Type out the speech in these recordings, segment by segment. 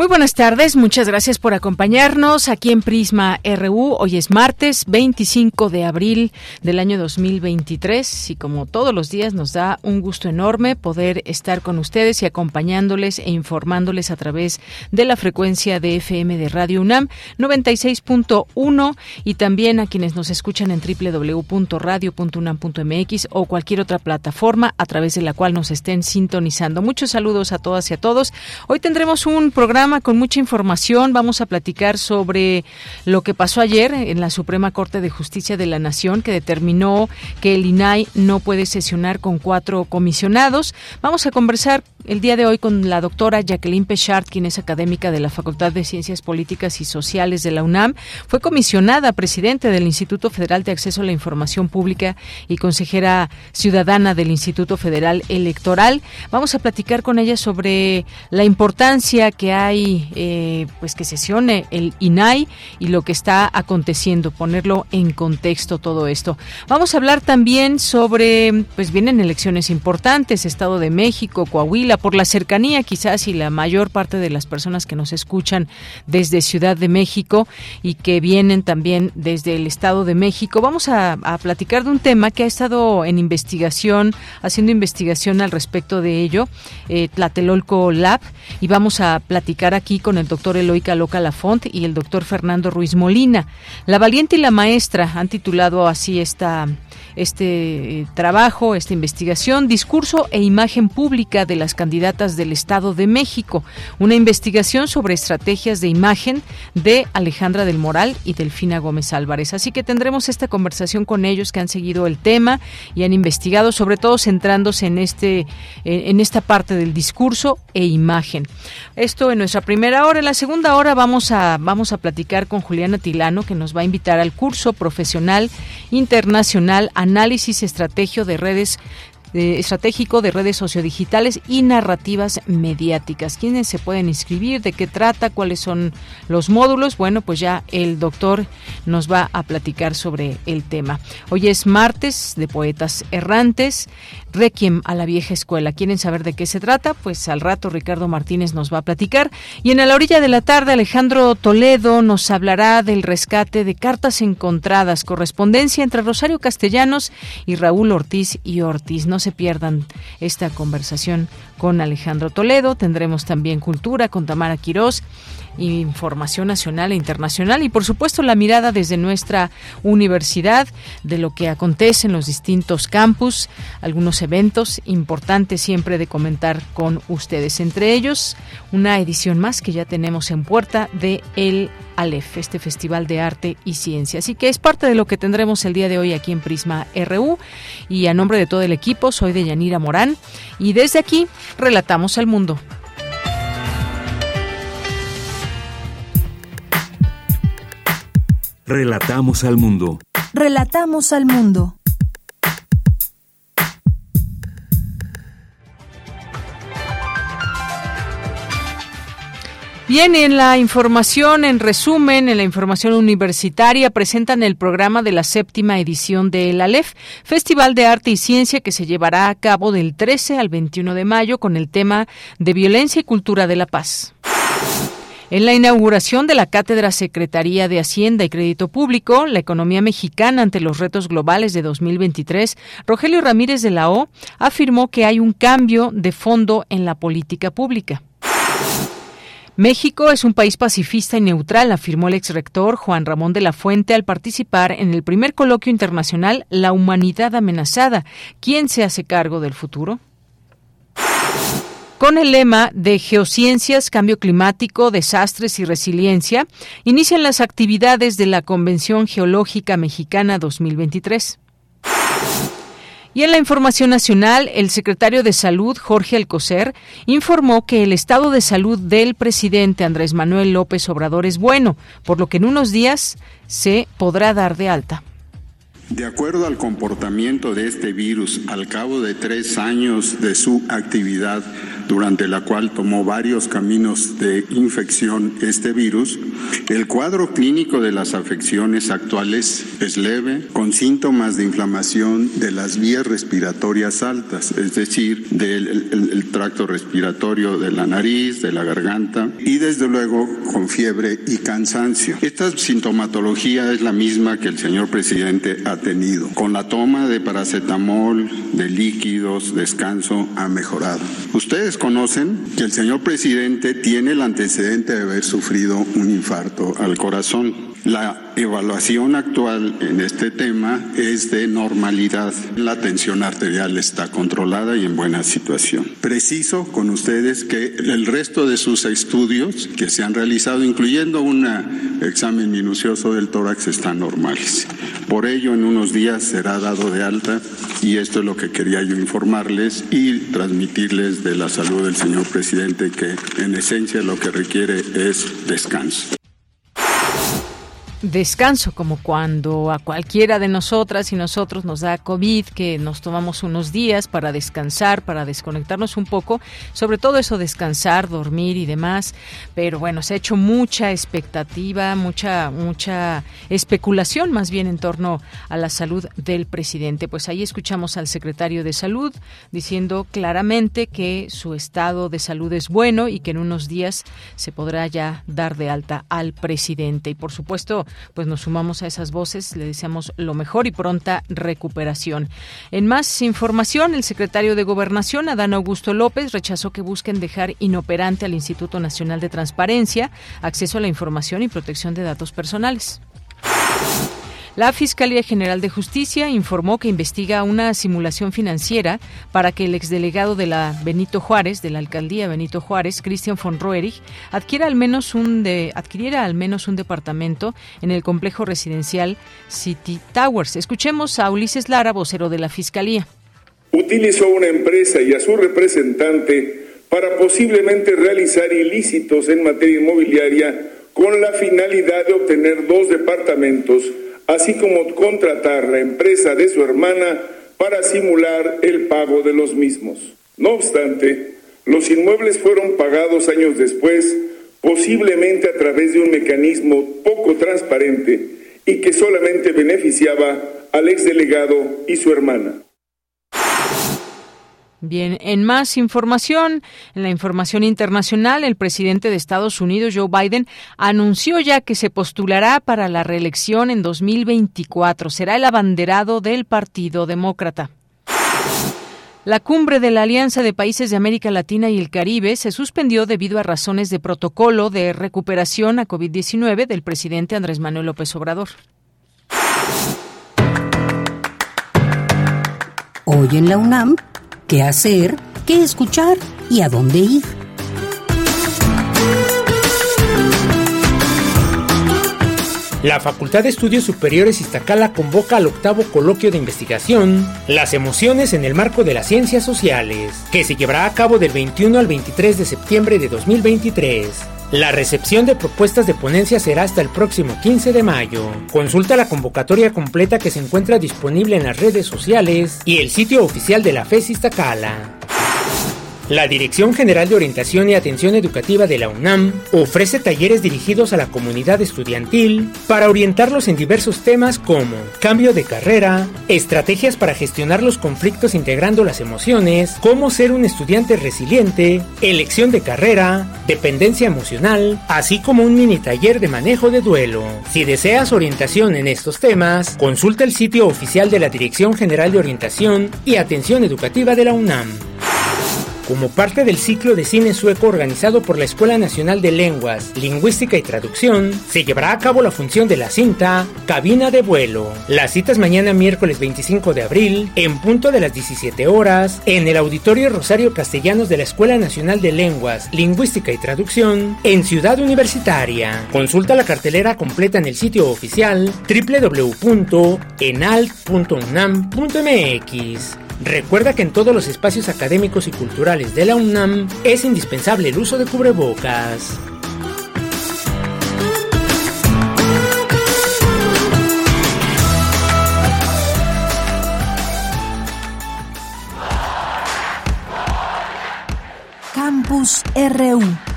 Muy buenas tardes, muchas gracias por acompañarnos aquí en Prisma RU. Hoy es martes 25 de abril del año 2023 y como todos los días nos da un gusto enorme poder estar con ustedes y acompañándoles e informándoles a través de la frecuencia de FM de Radio UNAM 96.1 y también a quienes nos escuchan en www.radio.unam.mx o cualquier otra plataforma a través de la cual nos estén sintonizando. Muchos saludos a todas y a todos. Hoy tendremos un programa con mucha información. Vamos a platicar sobre lo que pasó ayer en la Suprema Corte de Justicia de la Nación, que determinó que el INAI no puede sesionar con cuatro comisionados. Vamos a conversar el día de hoy con la doctora Jacqueline Pechard, quien es académica de la Facultad de Ciencias Políticas y Sociales de la UNAM. Fue comisionada presidente del Instituto Federal de Acceso a la Información Pública y consejera ciudadana del Instituto Federal Electoral. Vamos a platicar con ella sobre la importancia que hay, eh, pues que sesione el INAI y lo que está aconteciendo, ponerlo en contexto todo esto. Vamos a hablar también sobre, pues vienen elecciones importantes, Estado de México, Coahuila, por la cercanía quizás y la mayor parte de las personas que nos escuchan desde Ciudad de México y que vienen también desde el Estado de México. Vamos a, platicar de un tema que ha estado en investigación, haciendo investigación al respecto de ello, eh, Tlatelolco Lab, y vamos a platicar aquí con el doctor Eloica Loca Lafont y el doctor Fernando Ruiz Molina. La valiente y la maestra han titulado así esta este eh, trabajo, esta investigación, discurso e imagen pública de las candidatas del Estado de México, una investigación sobre estrategias de imagen de Alejandra del Moral y Delfina Gómez Álvarez. Así que tendremos esta conversación con ellos que han seguido el tema y han investigado, sobre todo centrándose en este en esta parte del discurso e imagen. Esto en nuestra primera hora. En la segunda hora vamos a vamos a platicar con Juliana Tilano que nos va a invitar al curso profesional internacional análisis estrategio de redes estratégico de redes sociodigitales y narrativas mediáticas. ¿Quiénes se pueden inscribir? ¿De qué trata? ¿Cuáles son los módulos? Bueno, pues ya el doctor nos va a platicar sobre el tema. Hoy es martes de Poetas Errantes. Requiem a la vieja escuela. ¿Quieren saber de qué se trata? Pues al rato Ricardo Martínez nos va a platicar. Y en a la orilla de la tarde Alejandro Toledo nos hablará del rescate de cartas encontradas, correspondencia entre Rosario Castellanos y Raúl Ortiz y Ortiz. Se pierdan esta conversación con Alejandro Toledo. Tendremos también cultura con Tamara Quirós información nacional e internacional y por supuesto la mirada desde nuestra universidad de lo que acontece en los distintos campus, algunos eventos importantes siempre de comentar con ustedes. Entre ellos, una edición más que ya tenemos en puerta de El Aleph, este Festival de Arte y Ciencia. Así que es parte de lo que tendremos el día de hoy aquí en Prisma RU y a nombre de todo el equipo soy de Yanira Morán y desde aquí relatamos al mundo. Relatamos al mundo. Relatamos al mundo. Bien, en la información, en resumen, en la información universitaria, presentan el programa de la séptima edición del ALEF, Festival de Arte y Ciencia, que se llevará a cabo del 13 al 21 de mayo con el tema de violencia y cultura de la paz. En la inauguración de la Cátedra Secretaría de Hacienda y Crédito Público, la economía mexicana ante los retos globales de 2023, Rogelio Ramírez de la O afirmó que hay un cambio de fondo en la política pública. México es un país pacifista y neutral, afirmó el exrector Juan Ramón de la Fuente al participar en el primer coloquio internacional La humanidad amenazada. ¿Quién se hace cargo del futuro? Con el lema de Geociencias, Cambio Climático, Desastres y Resiliencia, inician las actividades de la Convención Geológica Mexicana 2023. Y en la información nacional, el secretario de Salud, Jorge Alcocer, informó que el estado de salud del presidente Andrés Manuel López Obrador es bueno, por lo que en unos días se podrá dar de alta. De acuerdo al comportamiento de este virus al cabo de tres años de su actividad, durante la cual tomó varios caminos de infección este virus, el cuadro clínico de las afecciones actuales es leve, con síntomas de inflamación de las vías respiratorias altas, es decir, del tracto respiratorio de la nariz, de la garganta y desde luego con fiebre y cansancio. Esta sintomatología es la misma que el señor presidente ha Con la toma de paracetamol, de líquidos, descanso, ha mejorado. Ustedes conocen que el señor presidente tiene el antecedente de haber sufrido un infarto al corazón. La evaluación actual en este tema es de normalidad. La tensión arterial está controlada y en buena situación. Preciso con ustedes que el resto de sus estudios que se han realizado, incluyendo un examen minucioso del tórax, están normales. Por ello, en unos días será dado de alta y esto es lo que quería yo informarles y transmitirles de la salud del señor presidente que en esencia lo que requiere es descanso descanso, como cuando a cualquiera de nosotras y nosotros nos da COVID, que nos tomamos unos días para descansar, para desconectarnos un poco, sobre todo eso, descansar, dormir y demás. Pero bueno, se ha hecho mucha expectativa, mucha, mucha especulación más bien en torno a la salud del presidente. Pues ahí escuchamos al secretario de Salud diciendo claramente que su estado de salud es bueno y que en unos días se podrá ya dar de alta al presidente. Y por supuesto, pues nos sumamos a esas voces, le deseamos lo mejor y pronta recuperación. En más información, el secretario de Gobernación, Adán Augusto López, rechazó que busquen dejar inoperante al Instituto Nacional de Transparencia, acceso a la información y protección de datos personales. La Fiscalía General de Justicia informó que investiga una simulación financiera para que el exdelegado de la Benito Juárez, de la alcaldía Benito Juárez, Christian von Roerich, adquiera al menos un adquiriera al menos un departamento en el complejo residencial City Towers. Escuchemos a Ulises Lara, vocero de la Fiscalía. Utilizó una empresa y a su representante para posiblemente realizar ilícitos en materia inmobiliaria con la finalidad de obtener dos departamentos así como contratar la empresa de su hermana para simular el pago de los mismos. No obstante, los inmuebles fueron pagados años después, posiblemente a través de un mecanismo poco transparente y que solamente beneficiaba al exdelegado y su hermana. Bien, en más información, en la información internacional, el presidente de Estados Unidos, Joe Biden, anunció ya que se postulará para la reelección en 2024. Será el abanderado del Partido Demócrata. La cumbre de la Alianza de Países de América Latina y el Caribe se suspendió debido a razones de protocolo de recuperación a COVID-19 del presidente Andrés Manuel López Obrador. Hoy en la UNAM qué hacer, qué escuchar y a dónde ir. La Facultad de Estudios Superiores Iztacala convoca al octavo coloquio de investigación Las emociones en el marco de las ciencias sociales, que se llevará a cabo del 21 al 23 de septiembre de 2023. La recepción de propuestas de ponencia será hasta el próximo 15 de mayo. Consulta la convocatoria completa que se encuentra disponible en las redes sociales y el sitio oficial de la FES Iztacala. La Dirección General de Orientación y Atención Educativa de la UNAM ofrece talleres dirigidos a la comunidad estudiantil para orientarlos en diversos temas como cambio de carrera, estrategias para gestionar los conflictos integrando las emociones, cómo ser un estudiante resiliente, elección de carrera, dependencia emocional, así como un mini taller de manejo de duelo. Si deseas orientación en estos temas, consulta el sitio oficial de la Dirección General de Orientación y Atención Educativa de la UNAM. Como parte del ciclo de cine sueco organizado por la Escuela Nacional de Lenguas, Lingüística y Traducción, se llevará a cabo la función de la cinta Cabina de Vuelo. La cita es mañana miércoles 25 de abril, en punto de las 17 horas, en el Auditorio Rosario Castellanos de la Escuela Nacional de Lenguas, Lingüística y Traducción, en Ciudad Universitaria. Consulta la cartelera completa en el sitio oficial www.enalt.unam.mx. Recuerda que en todos los espacios académicos y culturales de la UNAM es indispensable el uso de cubrebocas. Campus RU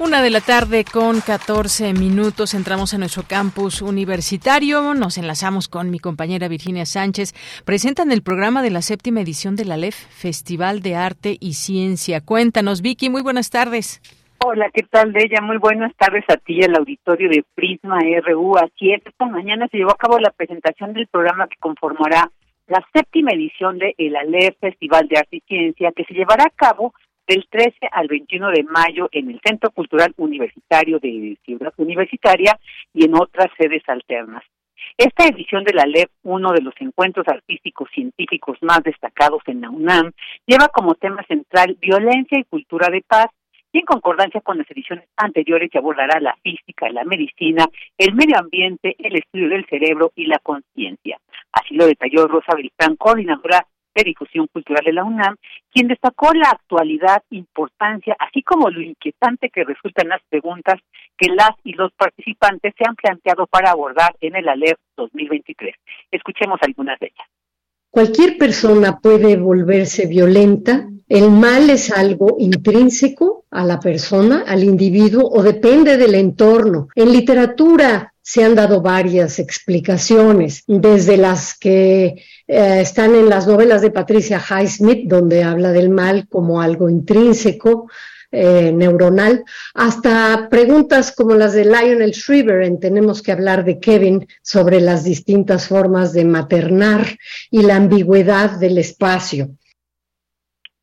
Una de la tarde con 14 minutos entramos a nuestro campus universitario. Nos enlazamos con mi compañera Virginia Sánchez. Presentan el programa de la séptima edición de la LEF, Festival de Arte y Ciencia. Cuéntanos, Vicky, muy buenas tardes. Hola, ¿qué tal, ella? Muy buenas tardes a ti, el auditorio de Prisma RU. Así es, esta mañana se llevó a cabo la presentación del programa que conformará la séptima edición de el ALEF Festival de Arte y Ciencia, que se llevará a cabo del 13 al 21 de mayo en el Centro Cultural Universitario de Ciudad Universitaria y en otras sedes alternas. Esta edición de la LEP, uno de los encuentros artísticos científicos más destacados en la UNAM, lleva como tema central violencia y cultura de paz, y en concordancia con las ediciones anteriores que abordará la física, la medicina, el medio ambiente, el estudio del cerebro y la conciencia. Así lo detalló Rosa Beltrán, coordinadora de Difusión Cultural de la UNAM, quien destacó la actualidad, importancia, así como lo inquietante que resultan las preguntas que las y los participantes se han planteado para abordar en el ALER 2023. Escuchemos algunas de ellas. Cualquier persona puede volverse violenta. El mal es algo intrínseco a la persona, al individuo, o depende del entorno. En literatura se han dado varias explicaciones, desde las que eh, están en las novelas de Patricia Highsmith, donde habla del mal como algo intrínseco, eh, neuronal, hasta preguntas como las de Lionel Shriver en Tenemos que hablar de Kevin sobre las distintas formas de maternar y la ambigüedad del espacio.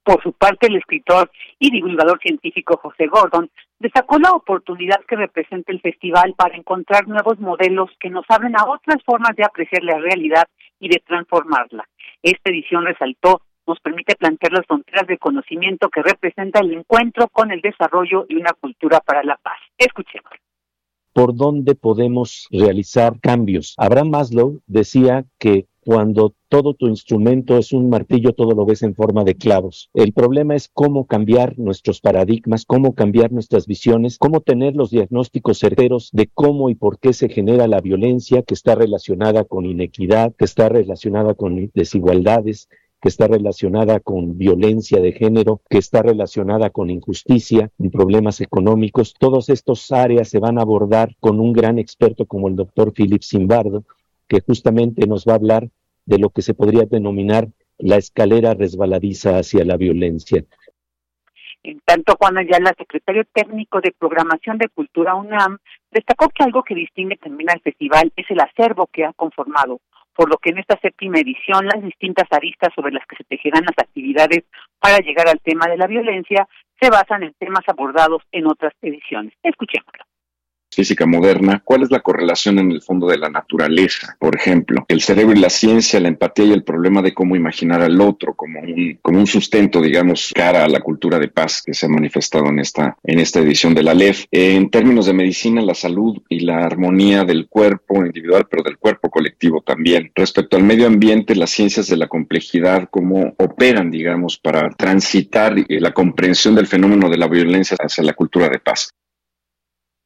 Por su parte, el escritor y divulgador científico José Gordon destacó la oportunidad que representa el festival para encontrar nuevos modelos que nos abren a otras formas de apreciar la realidad y de transformarla. Esta edición resaltó nos permite plantear las fronteras de conocimiento que representa el encuentro con el desarrollo y una cultura para la paz. Escuchemos. ¿Por dónde podemos realizar cambios? Abraham Maslow decía que cuando todo tu instrumento es un martillo, todo lo ves en forma de clavos. El problema es cómo cambiar nuestros paradigmas, cómo cambiar nuestras visiones, cómo tener los diagnósticos certeros de cómo y por qué se genera la violencia que está relacionada con inequidad, que está relacionada con desigualdades, que está relacionada con violencia de género, que está relacionada con injusticia, y problemas económicos. Todas estas áreas se van a abordar con un gran experto como el doctor Philip Zimbardo, que justamente nos va a hablar de lo que se podría denominar la escalera resbaladiza hacia la violencia. En tanto, Juan Ayala, secretario técnico de Programación de Cultura UNAM, destacó que algo que distingue también al festival es el acervo que ha conformado, por lo que en esta séptima edición las distintas aristas sobre las que se tejerán las actividades para llegar al tema de la violencia se basan en temas abordados en otras ediciones. Escuchémoslo física moderna, ¿cuál es la correlación en el fondo de la naturaleza? Por ejemplo, el cerebro y la ciencia, la empatía y el problema de cómo imaginar al otro como un, como un sustento, digamos, cara a la cultura de paz que se ha manifestado en esta, en esta edición de la LEF. En términos de medicina, la salud y la armonía del cuerpo individual, pero del cuerpo colectivo también. Respecto al medio ambiente, las ciencias de la complejidad, cómo operan, digamos, para transitar la comprensión del fenómeno de la violencia hacia la cultura de paz.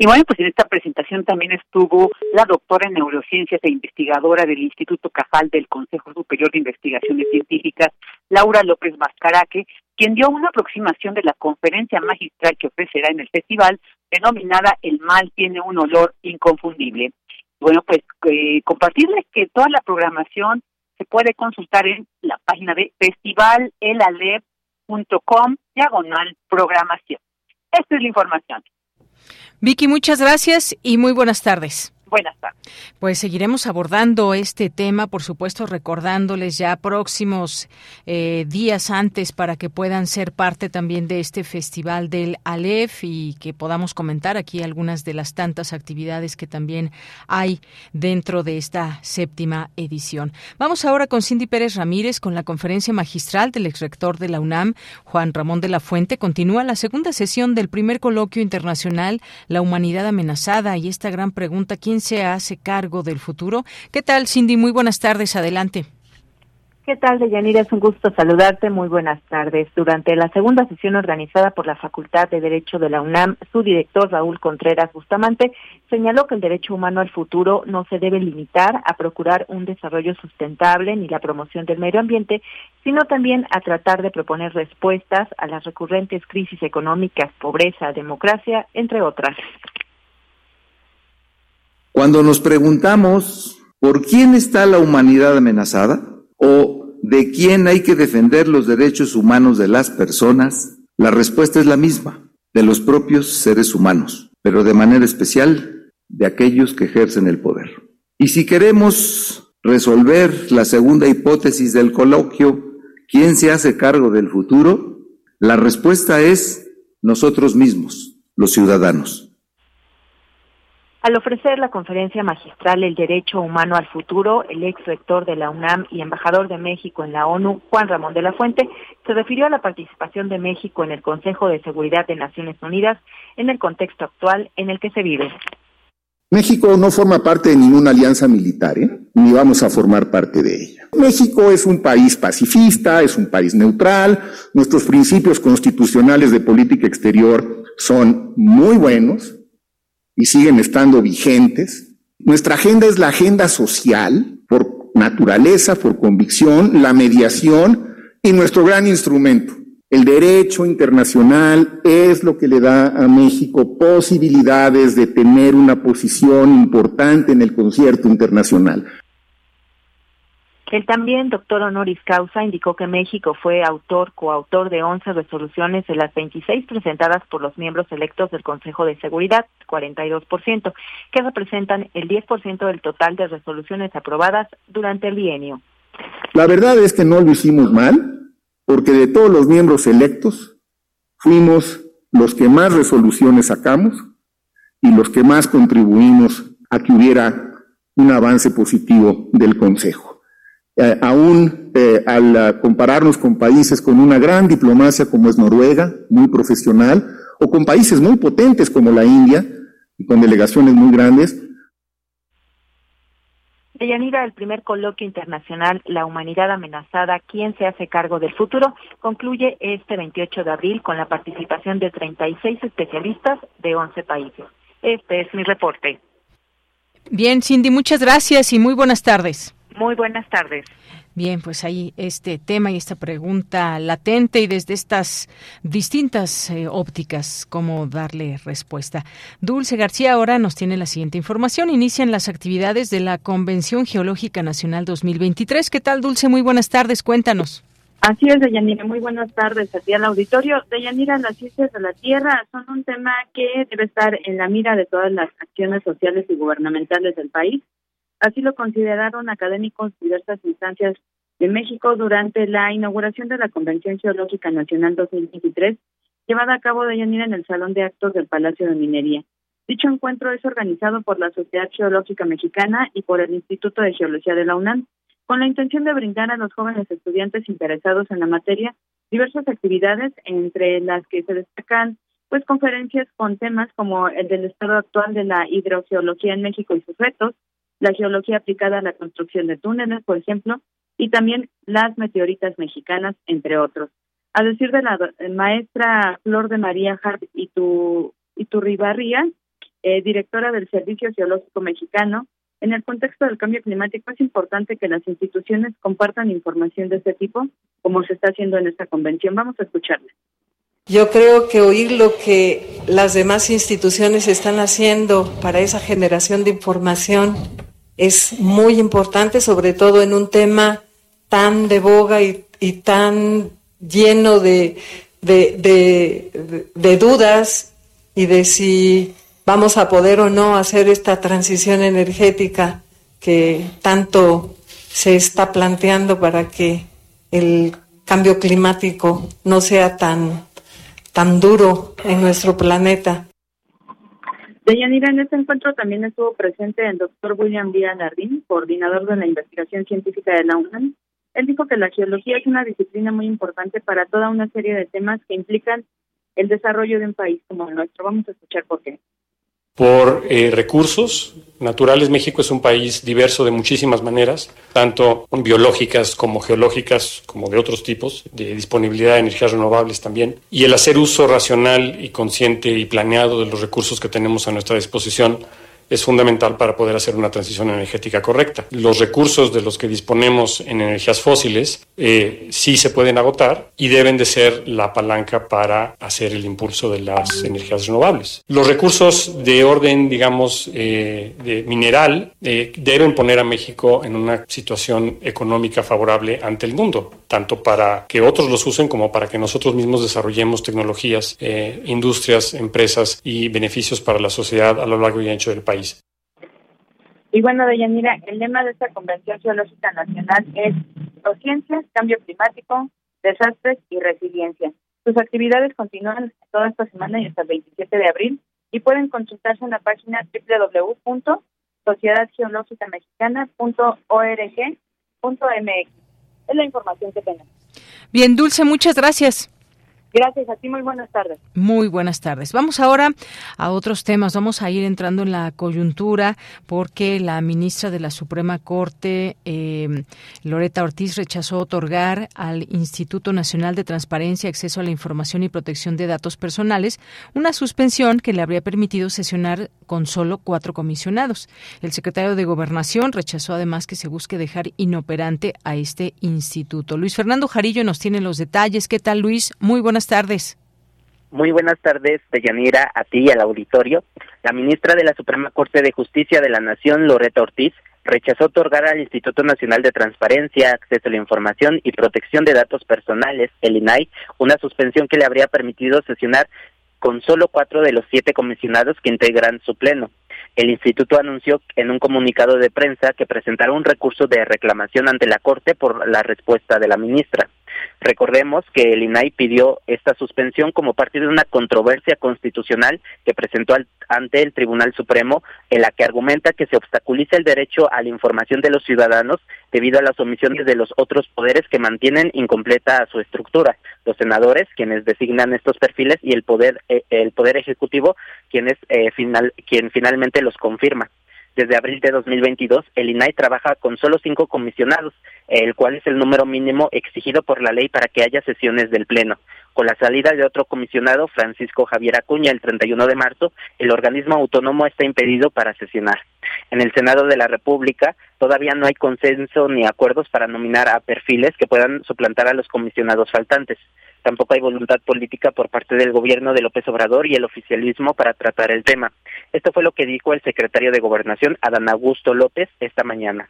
Y bueno, pues en esta presentación también estuvo la doctora en neurociencias e investigadora del Instituto Cajal del Consejo Superior de Investigaciones Científicas, Laura López Mascaraque, quien dio una aproximación de la conferencia magistral que ofrecerá en el festival, denominada El mal tiene un olor inconfundible. Bueno, pues eh, compartirles que toda la programación se puede consultar en la página de festivalelaleb.com diagonal programación. Esta es la información. Vicky, muchas gracias y muy buenas tardes. Buenas tardes. Pues seguiremos abordando este tema, por supuesto, recordándoles ya próximos eh, días antes para que puedan ser parte también de este festival del Aleph y que podamos comentar aquí algunas de las tantas actividades que también hay dentro de esta séptima edición. Vamos ahora con Cindy Pérez Ramírez con la conferencia magistral del exrector de la UNAM, Juan Ramón de la Fuente. Continúa la segunda sesión del primer coloquio internacional La humanidad amenazada y esta gran pregunta, ¿quién se hace cargo del futuro? ¿Qué tal, Cindy? Muy buenas tardes. Adelante. ¿Qué tal, Deyanira? Es un gusto saludarte. Muy buenas tardes. Durante la segunda sesión organizada por la Facultad de Derecho de la UNAM, su director Raúl Contreras Bustamante señaló que el derecho humano al futuro no se debe limitar a procurar un desarrollo sustentable ni la promoción del medio ambiente, sino también a tratar de proponer respuestas a las recurrentes crisis económicas, pobreza, democracia, entre otras. Cuando nos preguntamos por quién está la humanidad amenazada o de quién hay que defender los derechos humanos de las personas, la respuesta es la misma, de los propios seres humanos, pero de manera especial de aquellos que ejercen el poder. Y si queremos resolver la segunda hipótesis del coloquio, ¿quién se hace cargo del futuro? La respuesta es nosotros mismos, los ciudadanos. Al ofrecer la conferencia magistral El Derecho Humano al Futuro, el ex rector de la UNAM y embajador de México en la ONU, Juan Ramón de la Fuente, se refirió a la participación de México en el Consejo de Seguridad de Naciones Unidas en el contexto actual en el que se vive. México no forma parte de ninguna alianza militar, ¿eh? ni vamos a formar parte de ella. México es un país pacifista, es un país neutral, nuestros principios constitucionales de política exterior son muy buenos, y siguen estando vigentes. Nuestra agenda es la agenda social, por naturaleza, por convicción, la mediación y nuestro gran instrumento. El derecho internacional es lo que le da a México posibilidades de tener una posición importante en el concierto internacional. El también doctor honoris causa indicó que México fue autor, coautor de 11 resoluciones de las 26 presentadas por los miembros electos del Consejo de Seguridad, 42%, que representan el 10% del total de resoluciones aprobadas durante el bienio. La verdad es que no lo hicimos mal, porque de todos los miembros electos fuimos los que más resoluciones sacamos y los que más contribuimos a que hubiera un avance positivo del Consejo. Eh, aún eh, al compararnos con países con una gran diplomacia como es Noruega, muy profesional, o con países muy potentes como la India, y con delegaciones muy grandes. Deyanira, el primer coloquio internacional La Humanidad Amenazada, ¿Quién se hace cargo del futuro? concluye este 28 de abril con la participación de 36 especialistas de 11 países. Este es mi reporte. Bien, Cindy, muchas gracias y muy buenas tardes. Muy buenas tardes. Bien, pues ahí este tema y esta pregunta latente y desde estas distintas eh, ópticas, cómo darle respuesta. Dulce García ahora nos tiene la siguiente información. Inician las actividades de la Convención Geológica Nacional 2023. ¿Qué tal, Dulce? Muy buenas tardes. Cuéntanos. Así es, Deyanira. Muy buenas tardes a ti al auditorio. Deyanira, las ciencias de la Tierra son un tema que debe estar en la mira de todas las acciones sociales y gubernamentales del país Así lo consideraron académicos de diversas instancias de México durante la inauguración de la Convención Geológica Nacional 2023, llevada a cabo de Yanira en el Salón de Actos del Palacio de Minería. Dicho encuentro es organizado por la Sociedad Geológica Mexicana y por el Instituto de Geología de la UNAM, con la intención de brindar a los jóvenes estudiantes interesados en la materia diversas actividades, entre las que se destacan pues conferencias con temas como el del estado actual de la hidrogeología en México y sus retos, la geología aplicada a la construcción de túneles, por ejemplo, y también las meteoritas mexicanas, entre otros. A decir de la maestra Flor de María Hart y tu, y tu Ribarría, eh, directora del Servicio Geológico Mexicano, en el contexto del cambio climático es importante que las instituciones compartan información de este tipo, como se está haciendo en esta convención. Vamos a escucharla. Yo creo que oír lo que las demás instituciones están haciendo para esa generación de información es muy importante, sobre todo en un tema tan de boga y, tan lleno de, de, de, dudas y de si vamos a poder o no hacer esta transición energética que tanto se está planteando para que el cambio climático no sea tan, tan duro en nuestro planeta. Deyanira, en este encuentro también estuvo presente el doctor William Díaz Lardín, coordinador de la investigación científica de la UNAM. Él dijo que la geología es una disciplina muy importante para toda una serie de temas que implican el desarrollo de un país como el nuestro. Vamos a escuchar por qué por eh, recursos naturales. México es un país diverso de muchísimas maneras, tanto biológicas como geológicas, como de otros tipos, de disponibilidad de energías renovables también. Y el hacer uso racional y consciente y planeado de los recursos que tenemos a nuestra disposición es fundamental para poder hacer una transición energética correcta. Los recursos de los que disponemos en energías fósiles eh, sí se pueden agotar y deben de ser la palanca para hacer el impulso de las energías renovables. Los recursos de orden, digamos, eh, de mineral eh, deben poner a México en una situación económica favorable ante el mundo, tanto para que otros los usen como para que nosotros mismos desarrollemos tecnologías, industrias, empresas y beneficios para la sociedad a lo largo y ancho del país. Y bueno, Deyanira, el lema de esta Convención Geológica Nacional es Ciencias, Cambio Climático, Desastres y Resiliencia. Sus actividades continúan toda esta semana y hasta el 27 de abril y pueden consultarse en la página www.sociedadgeológicamexicana.org.mx. Es la información que tenemos. Bien, Dulce, muchas gracias. Gracias a ti, muy buenas tardes. Muy buenas tardes. Vamos ahora a otros temas. Vamos a ir entrando en la coyuntura porque la ministra de la Suprema Corte, eh, Loreta Ortiz, rechazó otorgar al Instituto Nacional de Transparencia, Acceso a la Información y Protección de Datos Personales una suspensión que le habría permitido sesionar con solo cuatro comisionados. El secretario de Gobernación rechazó además que se busque dejar inoperante a este instituto. Luis Fernando Jarillo nos tiene los detalles. ¿Qué tal, Luis? Muy buenas buenas tardes. Muy buenas tardes, Deyanira, a ti y al auditorio. La ministra de la Suprema Corte de Justicia de la Nación, Loreta Ortiz, rechazó otorgar al Instituto Nacional de Transparencia, Acceso a la Información y Protección de Datos Personales, el INAI, una suspensión que le habría permitido sesionar con solo cuatro de los siete comisionados que integran su pleno. El instituto anunció en un comunicado de prensa que presentará un recurso de reclamación ante la Corte por la respuesta de la ministra. Recordemos que el INAI pidió esta suspensión como parte de una controversia constitucional que presentó ante el Tribunal Supremo en la que argumenta que se obstaculiza el derecho a la información de los ciudadanos debido a las omisiones de los otros poderes que mantienen incompleta su estructura, los senadores quienes designan estos perfiles y el poder eh, el poder ejecutivo quien es eh, final quien finalmente los confirma. Desde abril de 2022, el INAI trabaja con solo cinco comisionados, el cual es el número mínimo exigido por la ley para que haya sesiones del Pleno. Con la salida de otro comisionado, Francisco Javier Acuña, el 31 de marzo, el organismo autónomo está impedido para sesionar. En el Senado de la República todavía no hay consenso ni acuerdos para nominar a perfiles que puedan suplantar a los comisionados faltantes. Tampoco hay voluntad política por parte del gobierno de López Obrador y el oficialismo para tratar el tema. Esto fue lo que dijo el secretario de Gobernación, Adán Augusto López, esta mañana.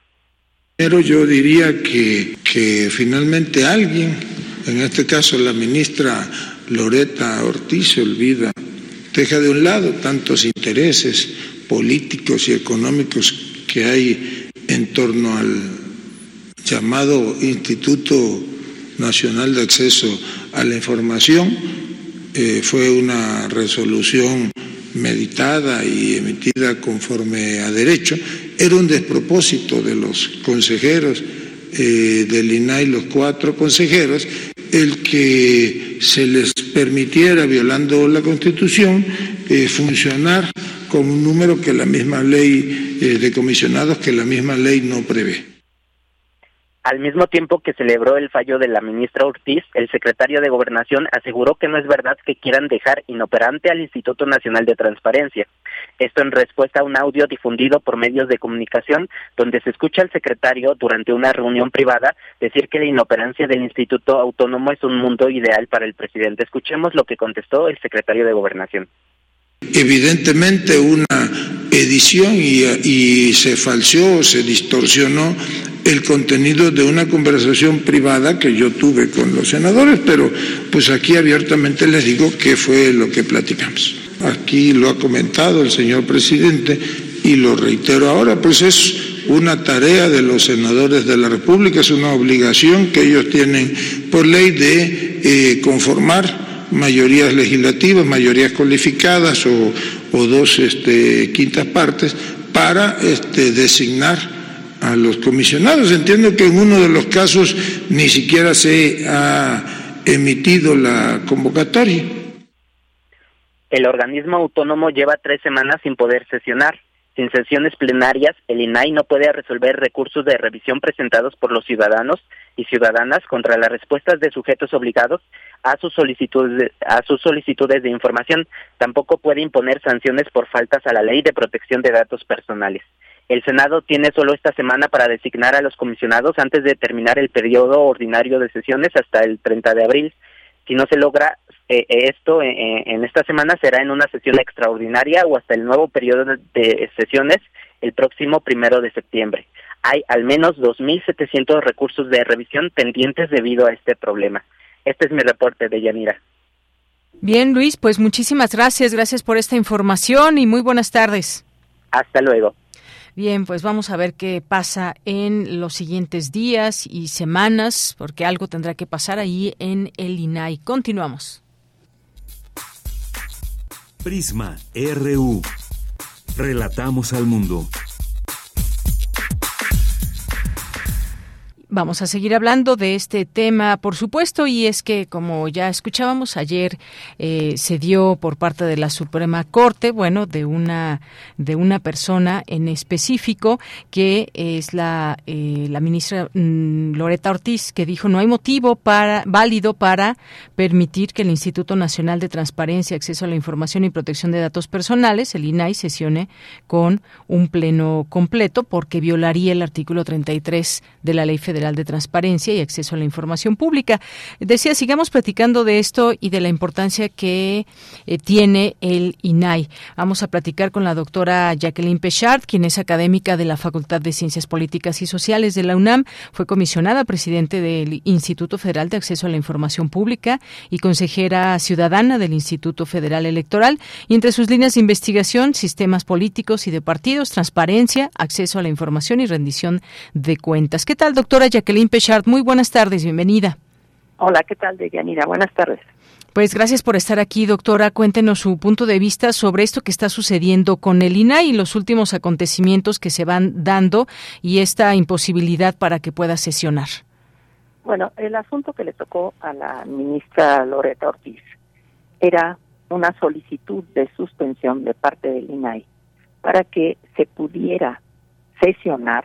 Pero yo diría que, que finalmente alguien, en este caso la ministra Loreta Ortiz, olvida, deja de un lado tantos intereses políticos y económicos que hay en torno al llamado Instituto Nacional de Acceso a la Información. Eh, fue una resolución meditada y emitida conforme a derecho. Era un despropósito de los consejeros eh, del INAI, los cuatro consejeros, el que se les permitiera, violando la Constitución, eh, funcionar con un número que la misma ley de comisionados, que la misma ley no prevé. Al mismo tiempo que celebró el fallo de la ministra Ortiz, el secretario de Gobernación aseguró que no es verdad que quieran dejar inoperante al Instituto Nacional de Transparencia. Esto en respuesta a un audio difundido por medios de comunicación donde se escucha al secretario durante una reunión privada decir que la inoperancia del Instituto Autónomo es un mundo ideal para el presidente. Escuchemos lo que contestó el secretario de Gobernación. Evidentemente una edición y, se falseó, se distorsionó el contenido de una conversación privada que yo tuve con los senadores, pero pues aquí abiertamente les digo qué fue lo que platicamos. aquí lo ha comentado el señor presidente y lo reitero ahora, pues es una tarea de los senadores de la República, es una obligación que ellos tienen por ley de eh, conformar mayorías legislativas, mayorías cualificadas o, dos este, quintas partes para este, designar a los comisionados. Entiendo que en uno de los casos ni siquiera se ha emitido la convocatoria. El organismo autónomo lleva tres semanas sin poder sesionar. Sin sesiones plenarias, el INAI no puede resolver recursos de revisión presentados por los ciudadanos y ciudadanas contra las respuestas de sujetos obligados a sus solicitudes a sus solicitudes de información. Tampoco puede imponer sanciones por faltas a la Ley de Protección de Datos Personales. El Senado tiene solo esta semana para designar a los comisionados antes de terminar el periodo ordinario de sesiones hasta el 30 de abril. Si no se logra eh, esto eh, en esta semana será en una sesión extraordinaria o hasta el nuevo periodo de sesiones el próximo primero de septiembre. Hay al menos 2.700 recursos de revisión pendientes debido a este problema. Este es mi reporte de Yanira. Bien, Luis, pues muchísimas gracias. Gracias por esta información y muy buenas tardes. Hasta luego. Bien, pues vamos a ver qué pasa en los siguientes días y semanas, porque algo tendrá que pasar ahí en el INAI. Continuamos. Prisma RU. Relatamos al mundo. Vamos a seguir hablando de este tema, por supuesto, y es que, como ya escuchábamos ayer, eh, se dio por parte de la Suprema Corte, bueno, de una de una persona en específico que es la eh, la ministra mm, Loreta Ortiz, que dijo no hay motivo para válido para permitir que el Instituto Nacional de Transparencia, Acceso a la Información y Protección de Datos Personales, el INAI, sesione con un pleno completo porque violaría el artículo 33 de la Ley Federal de Transparencia y Acceso a la Información Pública. Decía, sigamos platicando de esto y de la importancia que eh, tiene el INAI. Vamos a platicar con la doctora Jacqueline Pechard, quien es académica de la Facultad de Ciencias Políticas y Sociales de la UNAM, fue comisionada presidente del Instituto Federal de Acceso a la Información Pública y consejera ciudadana del Instituto Federal Electoral. Y entre sus líneas de investigación, sistemas políticos y de partidos, transparencia, acceso a la información y rendición de cuentas. ¿Qué tal, doctora Jacqueline Pechard. Muy buenas tardes, bienvenida. Hola, ¿qué tal, Deyanira? Buenas tardes. Pues gracias por estar aquí, doctora. Cuéntenos su punto de vista sobre esto que está sucediendo con el INAI y los últimos acontecimientos que se van dando y esta imposibilidad para que pueda sesionar. Bueno, el asunto que le tocó a la ministra Loreta Ortiz era una solicitud de suspensión de parte del INAI para que se pudiera sesionar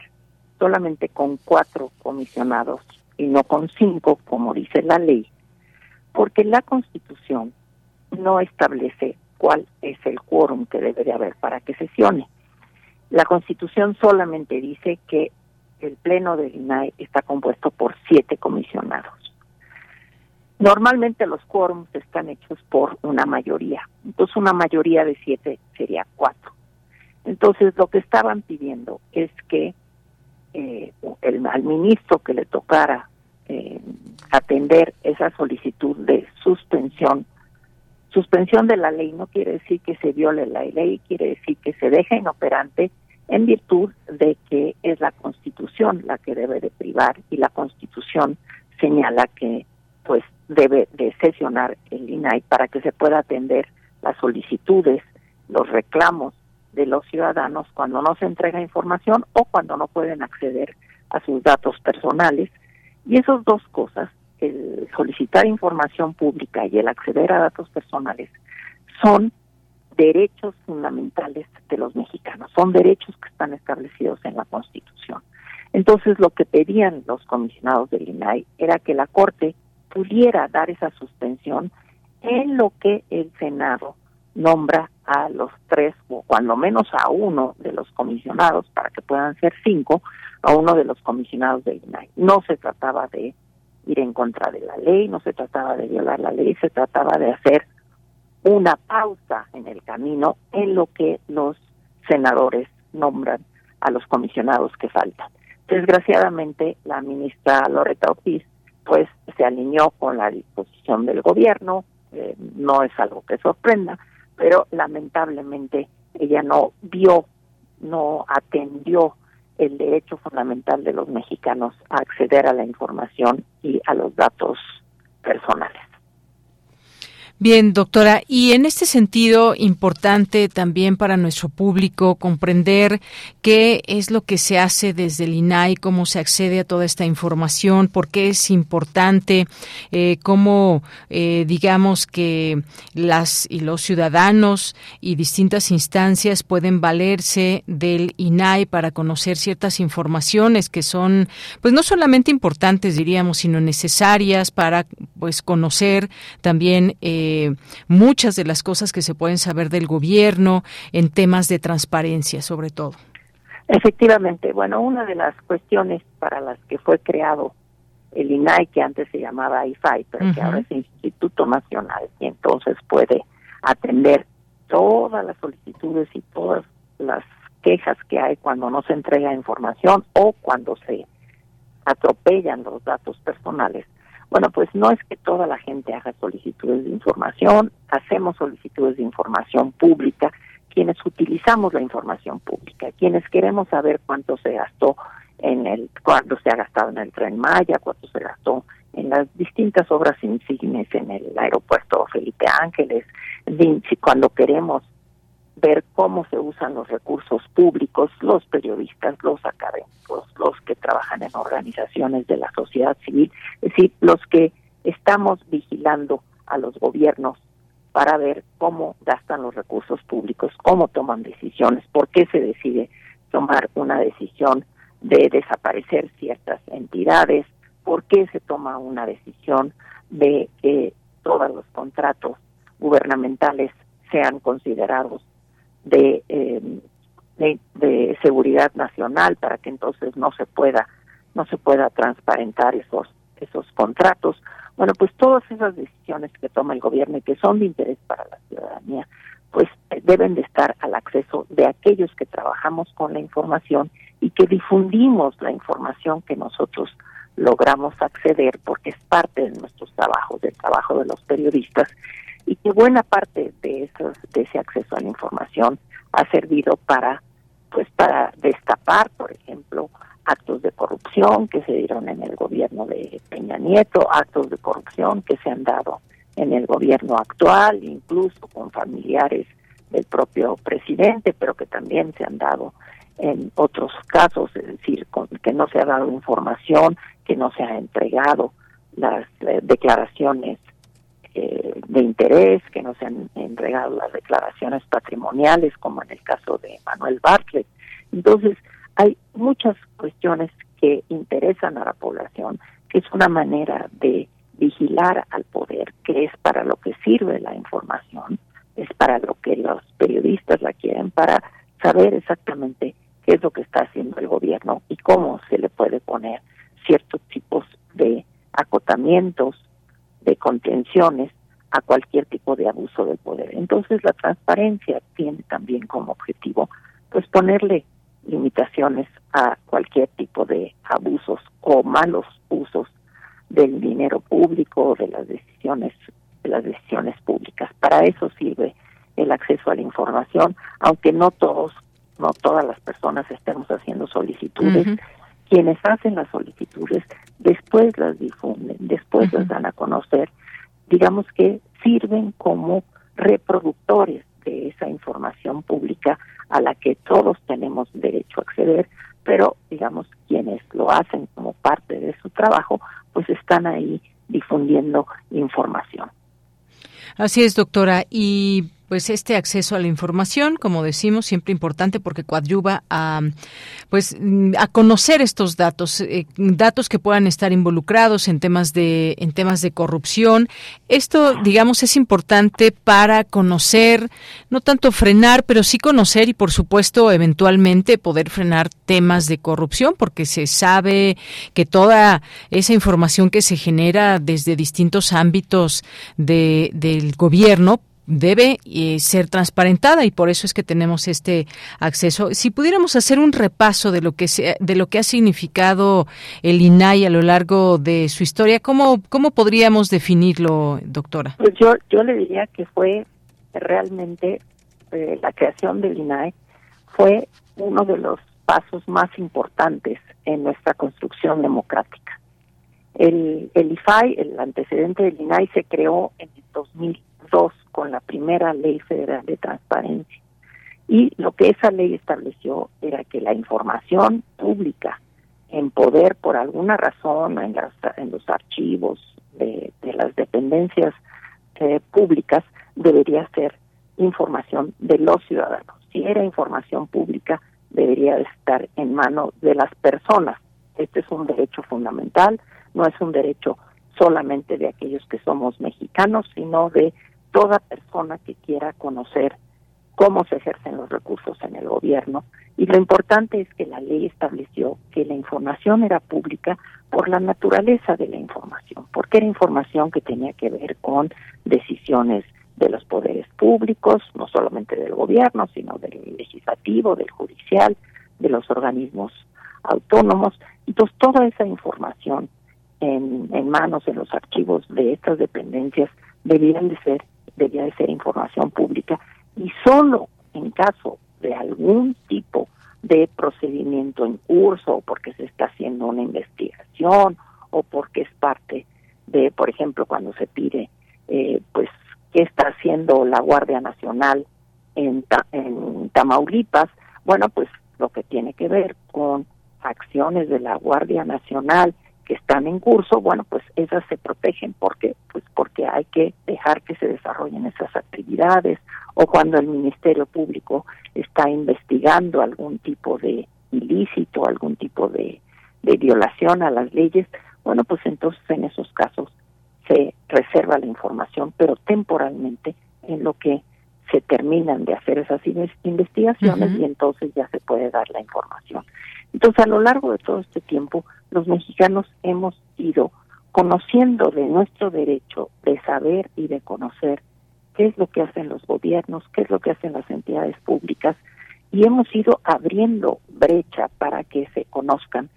solamente con cuatro comisionados y no con cinco, como dice la ley, porque la Constitución no establece cuál es el quórum que debe de haber para que sesione. La Constitución solamente dice que el Pleno del INAE está compuesto por siete comisionados. Normalmente los quórums están hechos por una mayoría, entonces una mayoría de siete sería cuatro. Entonces lo que estaban pidiendo es que eh, el, al ministro que le tocara eh, atender esa solicitud de suspensión. Suspensión de la ley no quiere decir que se viole la ley, quiere decir que se deja inoperante en virtud de que es la Constitución la que debe de privar y la Constitución señala que pues debe de sesionar el INAI para que se pueda atender las solicitudes, los reclamos de los ciudadanos cuando no se entrega información o cuando no pueden acceder a sus datos personales. Y esas dos cosas, el solicitar información pública y el acceder a datos personales, son derechos fundamentales de los mexicanos, son derechos que están establecidos en la Constitución. Entonces, lo que pedían los comisionados del INAI era que la Corte pudiera dar esa suspensión en lo que el Senado nombra a los tres o cuando menos a uno de los comisionados para que puedan ser cinco a uno de los comisionados del INAI. No se trataba de ir en contra de la ley, no se trataba de violar la ley, se trataba de hacer una pausa en el camino en lo que los senadores nombran a los comisionados que faltan. Desgraciadamente, la ministra Loreta Ortiz pues se alineó con la disposición del gobierno, eh, no es algo que sorprenda, pero lamentablemente ella no vio, no atendió el derecho fundamental de los mexicanos a acceder a la información y a los datos personales. Bien, doctora, y en este sentido, importante también para nuestro público comprender qué es lo que se hace desde el INAI, cómo se accede a toda esta información, por qué es importante, eh, cómo, eh, digamos, que las y los ciudadanos y distintas instancias pueden valerse del INAI para conocer ciertas informaciones que son, pues no solamente importantes, diríamos, sino necesarias para, pues, conocer también. Eh, eh, muchas de las cosas que se pueden saber del gobierno en temas de transparencia, sobre todo. Efectivamente, bueno, una de las cuestiones para las que fue creado el INAI, que antes se llamaba IFAI, pero que ahora es Instituto Nacional, y entonces puede atender todas las solicitudes y todas las quejas que hay cuando no se entrega información o cuando se atropellan los datos personales bueno, pues no es que toda la gente haga solicitudes de información, hacemos solicitudes de información pública, quienes utilizamos la información pública, quienes queremos saber cuánto se gastó en el, cuánto se ha gastado en el tren Maya, cuánto se gastó en las distintas obras insignes en el aeropuerto Felipe Ángeles, cuando queremos ver cómo se usan los recursos públicos, los periodistas, los académicos, los que trabajan en organizaciones de la sociedad civil, es decir, los que estamos vigilando a los gobiernos para ver cómo gastan los recursos públicos, cómo toman decisiones, por qué se decide tomar una decisión de desaparecer ciertas entidades, por qué se toma una decisión de que todos los contratos gubernamentales sean considerados Em, de, de, seguridad nacional para que entonces no se pueda no se pueda transparentar esos esos contratos. Bueno pues todas esas decisiones que toma el gobierno y que son de interés para la ciudadanía pues deben de estar al acceso de aquellos que trabajamos con la información y que difundimos la información que nosotros logramos acceder porque es parte de nuestros trabajos, del trabajo de los periodistas y que buena parte de esos, de ese acceso a la información ha servido para pues para destapar por ejemplo actos de corrupción que se dieron en el gobierno de Peña Nieto actos de corrupción que se han dado en el gobierno actual incluso con familiares del propio presidente pero que también se han dado en otros casos es decir con, que no se ha dado información que no se ha entregado las eh, declaraciones de interés, que no se han entregado las declaraciones patrimoniales, como en el caso de Manuel Bartlett. Entonces, hay muchas cuestiones que interesan a la población, que es una manera de vigilar al poder, que es para lo que sirve la información, es para lo que los periodistas la quieren, para saber exactamente qué es lo que está haciendo el gobierno y cómo se le puede poner ciertos tipos de acotamientos de contenciones a cualquier tipo de abuso del poder. Entonces la transparencia tiene también como objetivo pues ponerle limitaciones a cualquier tipo de abusos o malos usos del dinero público o de las decisiones de las decisiones públicas. Para eso sirve el acceso a la información, aunque no todos, no todas las personas estemos haciendo solicitudes. Quienes hacen las solicitudes después las difunden, después las dan a conocer, digamos que sirven como reproductores de esa información pública a la que todos tenemos derecho a acceder, pero digamos quienes lo hacen como parte de su trabajo, pues están ahí difundiendo información. Así es, doctora. Y pues este acceso a la información, como decimos, siempre importante porque coadyuva a pues a conocer estos datos, eh, datos que puedan estar involucrados en temas de en temas de corrupción. Esto, digamos, es importante para conocer, no tanto frenar, pero sí conocer y por supuesto eventualmente poder frenar temas de corrupción porque se sabe que toda esa información que se genera desde distintos ámbitos de, del gobierno debe eh, ser transparentada y por eso es que tenemos este acceso. Si pudiéramos hacer un repaso de lo que de lo que ha significado el INAI a lo largo de su historia, ¿cómo cómo podríamos definirlo, doctora? Pues yo yo le diría que fue realmente eh, la creación del INAE fue uno de los pasos más importantes en nuestra construcción democrática. El, el IFAI, el antecedente del INAI, se creó en el 2002 con la primera ley federal de transparencia. Y lo que esa ley estableció era que la información pública en poder por alguna razón en, las, en los archivos de, las dependencias eh, públicas debería ser información de los ciudadanos. Si era información pública, debería estar en manos de las personas. Este es un derecho fundamental, no es un derecho solamente de aquellos que somos mexicanos, sino de toda persona que quiera conocer cómo se ejercen los recursos en el gobierno. Y lo importante es que la ley estableció que la información era pública por la naturaleza de la información, porque era información que tenía que ver con decisiones de los poderes públicos, no solamente del gobierno, sino del legislativo, del judicial, de los organismos autónomos. Entonces, toda esa información en, en manos, en los archivos de estas dependencias, debían de ser, debía de ser información pública y solo en caso de algún tipo de procedimiento en curso o porque se está haciendo una investigación o porque es parte de, por ejemplo, cuando se pide, eh, pues, qué está haciendo la Guardia Nacional en, en Tamaulipas, bueno, pues lo que tiene que ver con acciones de la Guardia Nacional que están en curso, bueno, pues esas se protegen. Porque pues porque hay que dejar que se desarrollen esas actividades. O cuando el Ministerio Público está investigando algún tipo de ilícito, algún tipo de, de violación a las leyes, bueno, pues entonces en esos casos se reserva la información, pero temporalmente en lo que se terminan de hacer esas investigaciones y entonces ya se puede dar la información. Entonces, a lo largo de todo este tiempo, los mexicanos hemos ido conociendo de nuestro derecho de saber y de conocer qué es lo que hacen los gobiernos, qué es lo que hacen las entidades públicas, y hemos ido abriendo brecha para que se conozcan,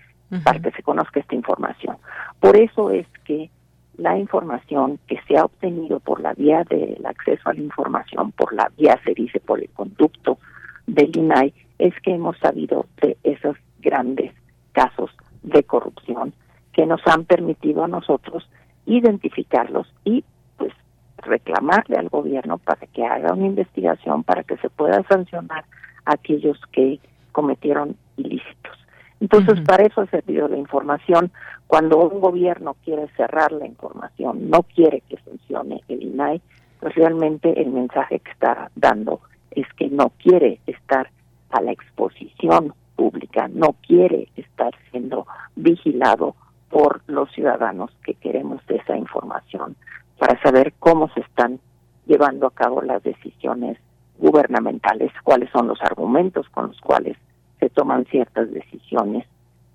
para que se conozca esta información. Por eso es que la información que se ha obtenido por la vía del acceso a la información, por la vía, se dice, por el conducto del INAI, es que hemos sabido de esos grandes casos de corrupción que nos han permitido a nosotros identificarlos y pues reclamarle al gobierno para que haga una investigación para que se pueda sancionar a aquellos que cometieron ilícitos. Entonces, para eso ha servido la información. Cuando un gobierno quiere cerrar la información, no quiere que funcione el INAI, pues realmente el mensaje que está dando es que no quiere estar a la exposición pública, no quiere estar siendo vigilado por los ciudadanos que queremos esa información para saber cómo se están llevando a cabo las decisiones gubernamentales, cuáles son los argumentos con los cuales se toman ciertas decisiones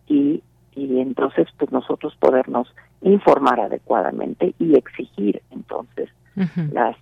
y, y entonces pues nosotros podernos informar adecuadamente y exigir entonces las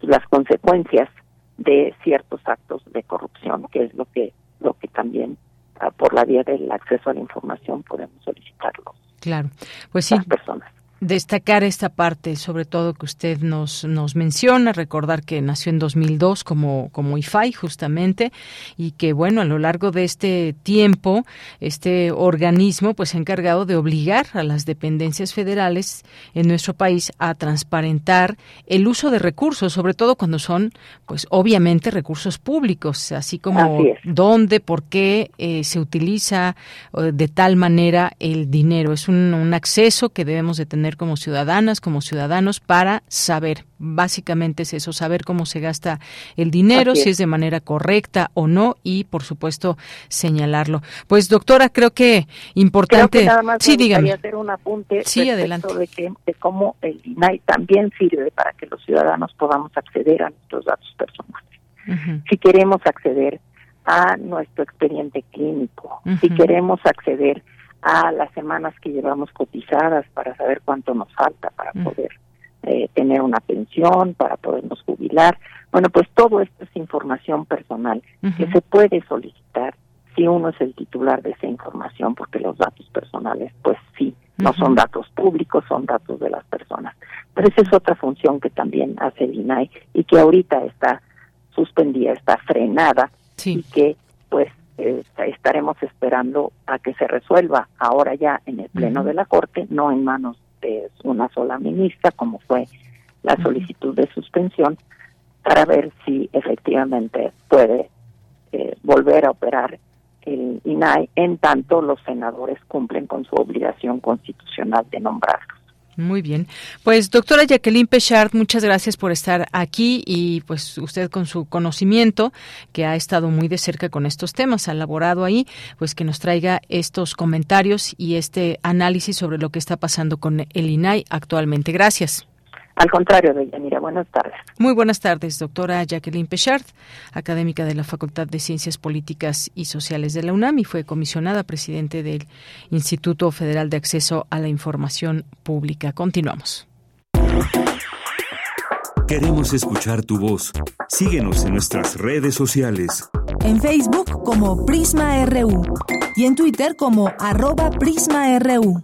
las consecuencias de ciertos actos de corrupción, que es lo que lo que también ah, por la vía del acceso a la información podemos solicitarlo. Claro, pues sí. personas destacar esta parte, sobre todo que usted nos, nos menciona, recordar que nació en 2002 como, como IFAI justamente y que bueno, a lo largo de este tiempo, este organismo pues ha encargado de obligar a las dependencias federales en nuestro país a transparentar el uso de recursos, sobre todo cuando son pues obviamente recursos públicos, así como dónde, por qué eh, se utiliza de tal manera el dinero. Es un, un acceso que debemos de tener como ciudadanas, como ciudadanos, para saber, básicamente es eso, saber cómo se gasta el dinero, si es de manera correcta o no, y por supuesto señalarlo. Pues doctora, creo que importante. sí, dígame. hacer un apunte sí, adelante. De, que, de cómo el INAI también sirve para que los ciudadanos podamos acceder a nuestros datos personales. Si queremos acceder a nuestro expediente clínico, si queremos acceder a las semanas que llevamos cotizadas para saber cuánto nos falta para mm. poder eh, tener una pensión, para podernos jubilar. Bueno, pues todo esto es información personal que se puede solicitar si uno es el titular de esa información, porque los datos personales, pues sí, no son datos públicos, son datos de las personas. Pero esa es otra función que también hace el INAI y que ahorita está suspendida, está frenada y que pues eh, estaremos esperando a que se resuelva ahora ya en el Pleno de la Corte, no en manos de una sola ministra, como fue la solicitud de suspensión, para ver si efectivamente puede eh, volver a operar el INAI en tanto los senadores cumplen con su obligación constitucional de nombrarlos. Muy bien. Pues doctora Jacqueline Pechard, muchas gracias por estar aquí y pues usted con su conocimiento que ha estado muy de cerca con estos temas, ha laborado ahí, pues que nos traiga estos comentarios y este análisis sobre lo que está pasando con el INAI actualmente. Gracias. Al contrario, Deyanira, buenas tardes. Muy buenas tardes, doctora Jacqueline Pechard, académica de la Facultad de Ciencias Políticas y Sociales de la UNAM y fue comisionada presidente del Instituto Federal de Acceso a la Información Pública. Continuamos. Queremos escuchar tu voz. Síguenos en nuestras redes sociales. En Facebook como Prisma RU y en Twitter como arroba PrismaRU.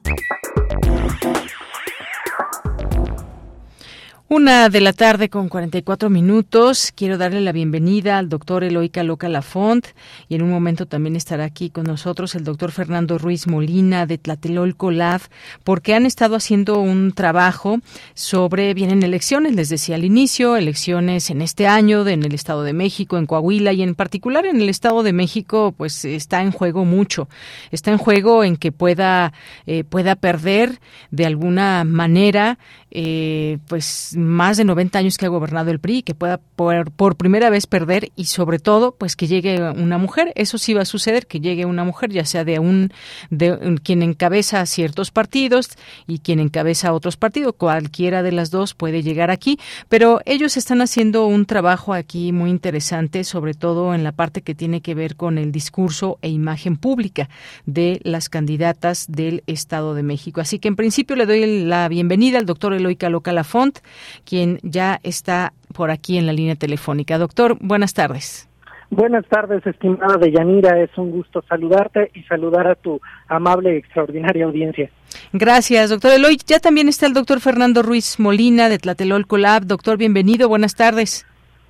Una de la tarde con 44 minutos. Quiero darle la bienvenida al doctor Eloica Loca Lafont y en un momento también estará aquí con nosotros el doctor Fernando Ruiz Molina de Tlatelolco Lab porque han estado haciendo un trabajo sobre, vienen elecciones, les decía al inicio, elecciones en este año en el Estado de México, en Coahuila y en particular en el Estado de México, pues está en juego mucho. Está en juego en que pueda, eh, pueda perder de alguna manera eh, pues más de 90 años que ha gobernado el PRI, que pueda por, por, primera vez perder y sobre todo pues que llegue una mujer. Eso sí va a suceder, que llegue una mujer, ya sea de un de quien encabeza ciertos partidos y quien encabeza otros partidos, cualquiera de las dos puede llegar aquí, pero ellos están haciendo un trabajo aquí muy interesante, sobre todo en la parte que tiene que ver con el discurso e imagen pública de las candidatas del Estado de México. Así que en principio le doy la bienvenida al doctor Eloica Loca Lafont, quien ya está por aquí en la línea telefónica. Doctor, buenas tardes. Buenas tardes, estimada Deyanira. Es un gusto saludarte y saludar a tu amable y extraordinaria audiencia. Gracias, doctor Eloy. Ya también está el doctor Fernando Ruiz Molina de Tlatelolco Lab. Doctor, bienvenido. Buenas tardes.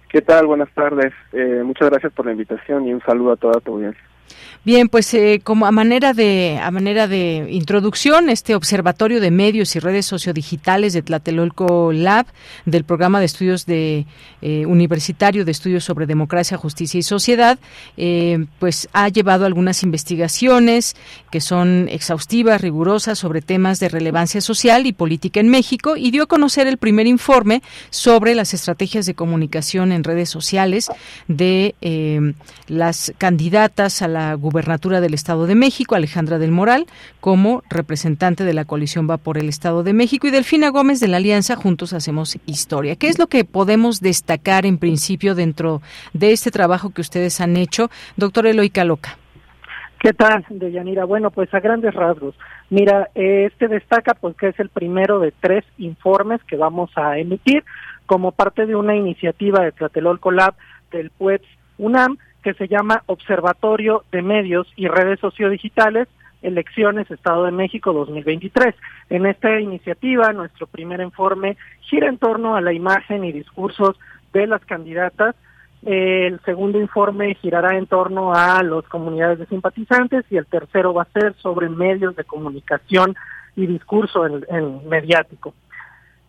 ¿Qué tal? Buenas tardes. Eh, muchas gracias por la invitación y un saludo a toda tu audiencia. Bien, pues eh, como a manera de a manera de introducción, este observatorio de medios y redes sociodigitales de Tlatelolco Lab del programa de estudios de eh, universitario de estudios sobre democracia, justicia y sociedad, eh, pues ha llevado algunas investigaciones que son exhaustivas, rigurosas sobre temas de relevancia social y política en México y dio a conocer el primer informe sobre las estrategias de comunicación en redes sociales de las candidatas a la gubernatura del Estado de México, Alejandra del Moral, como representante de la coalición Va por el Estado de México, y Delfina Gómez de la Alianza Juntos Hacemos Historia. ¿Qué es lo que podemos destacar en principio dentro de este trabajo que ustedes han hecho? Doctor Eloy Caloca. ¿Qué tal, Deyanira? Bueno, pues a grandes rasgos. Mira, este destaca porque es el primero de tres informes que vamos a emitir como parte de una iniciativa de Tlatelolco Lab del PUEPS UNAM que se llama Observatorio de Medios y Redes Sociodigitales, Elecciones Estado de México 2023. En esta iniciativa, nuestro primer informe gira en torno a la imagen y discursos de las candidatas. El segundo informe girará en torno a las comunidades de simpatizantes y el tercero va a ser sobre medios de comunicación y discurso en mediático.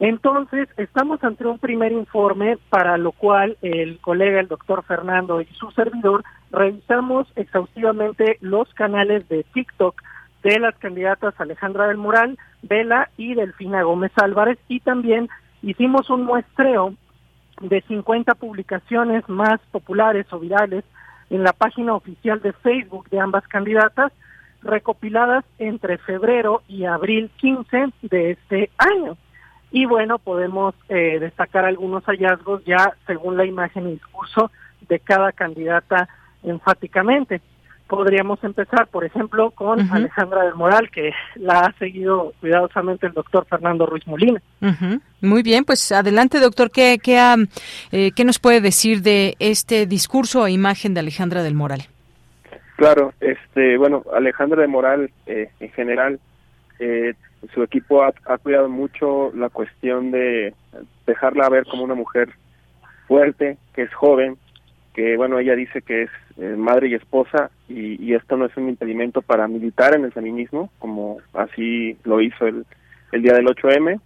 Entonces, estamos ante un primer informe para lo cual el colega, el doctor Fernando y su servidor, revisamos exhaustivamente los canales de TikTok de las candidatas Alejandra del Moral, Vela y Delfina Gómez Álvarez y también hicimos un muestreo de 50 publicaciones más populares o virales en la página oficial de Facebook de ambas candidatas, recopiladas entre febrero y abril 15 de este año. Y bueno, podemos eh, destacar algunos hallazgos ya según la imagen y discurso de cada candidata enfáticamente. Podríamos empezar, por ejemplo, con Alejandra del Moral, que la ha seguido cuidadosamente el doctor Fernando Ruiz Molina. Muy bien, pues adelante, doctor. ¿Qué, qué, eh, ¿Qué nos puede decir de este discurso o imagen de Alejandra del Moral? Claro, este, bueno, Alejandra del Moral, eh, en general, su equipo ha, cuidado mucho la cuestión de dejarla ver como una mujer fuerte, que es joven, que bueno, ella dice que es eh, madre y esposa y, esto no es un impedimento para militar en el feminismo, como así lo hizo el, el día del 8M.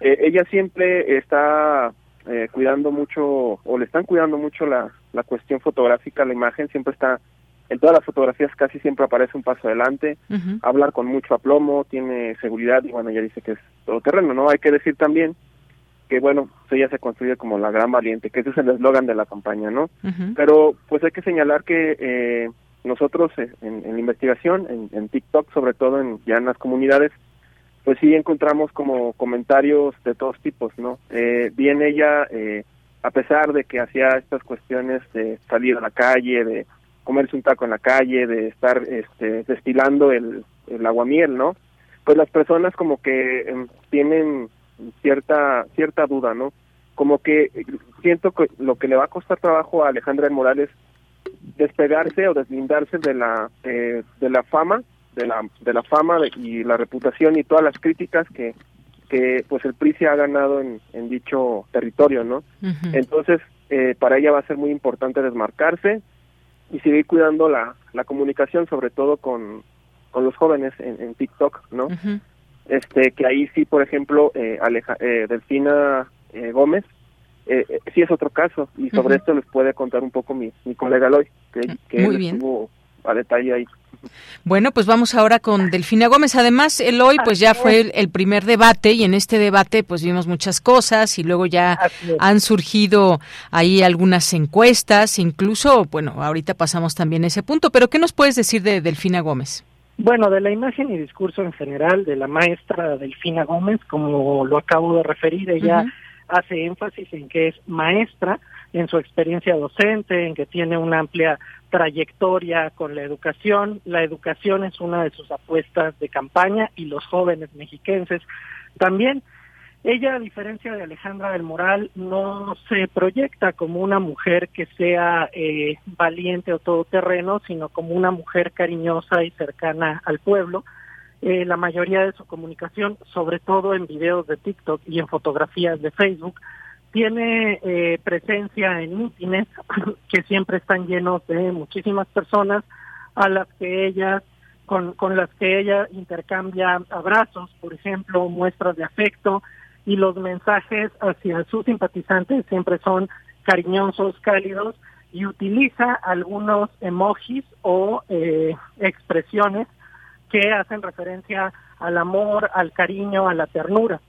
Eh, ella siempre está eh, cuidando mucho, o le están cuidando mucho la, la cuestión fotográfica, la imagen, siempre está en todas las fotografías casi siempre aparece un paso adelante, hablar con mucho aplomo, tiene seguridad y bueno, ella dice que es todo terreno, ¿no? Hay que decir también que bueno, ella se construye como la gran valiente, que ese es el eslogan de la campaña, ¿no? Pero pues hay que señalar que eh, nosotros eh, en, la investigación, en, en, TikTok, sobre todo en, ya en las comunidades, pues sí encontramos como comentarios de todos tipos, ¿no? Eh, bien ella, eh, a pesar de que hacía estas cuestiones de salir a la calle, de comerse un taco en la calle, de estar este, destilando el, el aguamiel, ¿no? Pues las personas como que em, tienen cierta cierta duda, ¿no? Como que siento que lo que le va a costar trabajo a Alejandra Morales despegarse o deslindarse de la eh, de la fama, de la de la fama y la reputación y todas las críticas que que pues el PRI se ha ganado en, en dicho territorio, ¿no? Entonces, eh, para ella va a ser muy importante desmarcarse, y seguir cuidando la, la comunicación, sobre todo con, con los jóvenes en, en TikTok, ¿no? Este, que ahí sí, por ejemplo, eh, Aleja, eh, Delfina eh, Gómez, eh, eh, sí es otro caso, y sobre esto les puede contar un poco mi, mi colega Loy, que, que bien. estuvo a detalle ahí. Bueno, pues vamos ahora con Delfina Gómez. Además, el hoy pues ya fue el, primer debate y en este debate pues vimos muchas cosas y luego ya han surgido ahí algunas encuestas, incluso, bueno, ahorita pasamos también ese punto, pero ¿qué nos puedes decir de Delfina Gómez? Bueno, de la imagen y discurso en general de la maestra Delfina Gómez, como lo acabo de referir, ella hace énfasis en que es maestra, en su experiencia docente, en que tiene una amplia trayectoria con la educación. La educación es una de sus apuestas de campaña y los jóvenes mexiquenses también. Ella, a diferencia de Alejandra del Moral, no se proyecta como una mujer que sea eh, valiente o todoterreno, sino como una mujer cariñosa y cercana al pueblo. Eh, la mayoría de su comunicación, sobre todo en videos de TikTok y en fotografías de Facebook, tiene eh, presencia en mítines que siempre están llenos de muchísimas personas a las que ella con, con las que ella intercambia abrazos, por ejemplo, muestras de afecto y los mensajes hacia sus simpatizantes siempre son cariñosos, cálidos y utiliza algunos emojis o eh, expresiones que hacen referencia al amor, al cariño, a la ternura.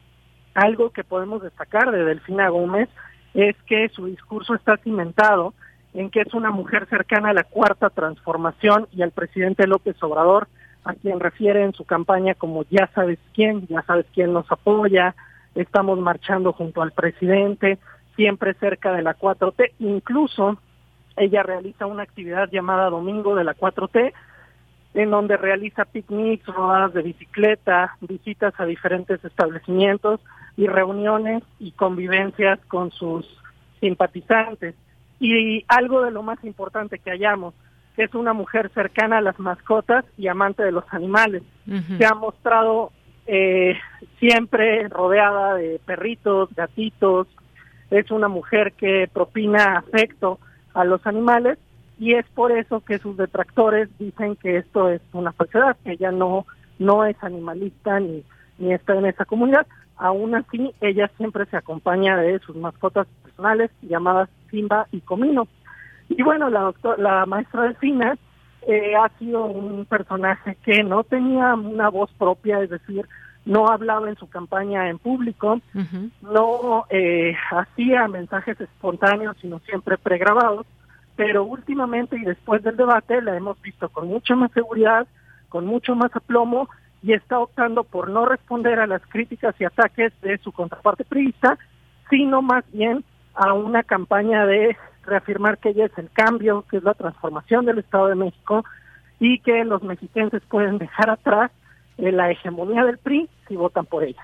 Algo que podemos destacar de Delfina Gómez es que su discurso está cimentado en que es una mujer cercana a la cuarta transformación y al presidente López Obrador, a quien refiere en su campaña como ya sabes quién, ya sabes quién nos apoya, estamos marchando junto al presidente, siempre cerca de la 4T, incluso ella realiza una actividad llamada Domingo de la 4T, en donde realiza picnics, rodadas de bicicleta, visitas a diferentes establecimientos y reuniones y convivencias con sus simpatizantes. Y algo de lo más importante que hallamos, que es una mujer cercana a las mascotas y amante de los animales. Se ha mostrado eh, siempre rodeada de perritos, gatitos, es una mujer que propina afecto a los animales y es por eso que sus detractores dicen que esto es una falsedad, que ella no, no es animalista ni, ni está en esa comunidad. Aún así, ella siempre se acompaña de sus mascotas personales llamadas Simba y Comino. Y bueno, la, doctor, la maestra Delfina eh, ha sido un personaje que no tenía una voz propia, es decir, no hablaba en su campaña en público, no eh, hacía mensajes espontáneos, sino siempre pregrabados pero últimamente y después del debate la hemos visto con mucha más seguridad, con mucho más aplomo y está optando por no responder a las críticas y ataques de su contraparte priista, sino más bien a una campaña de reafirmar que ella es el cambio, que es la transformación del Estado de México y que los mexicanos pueden dejar atrás eh, la hegemonía del PRI si votan por ella.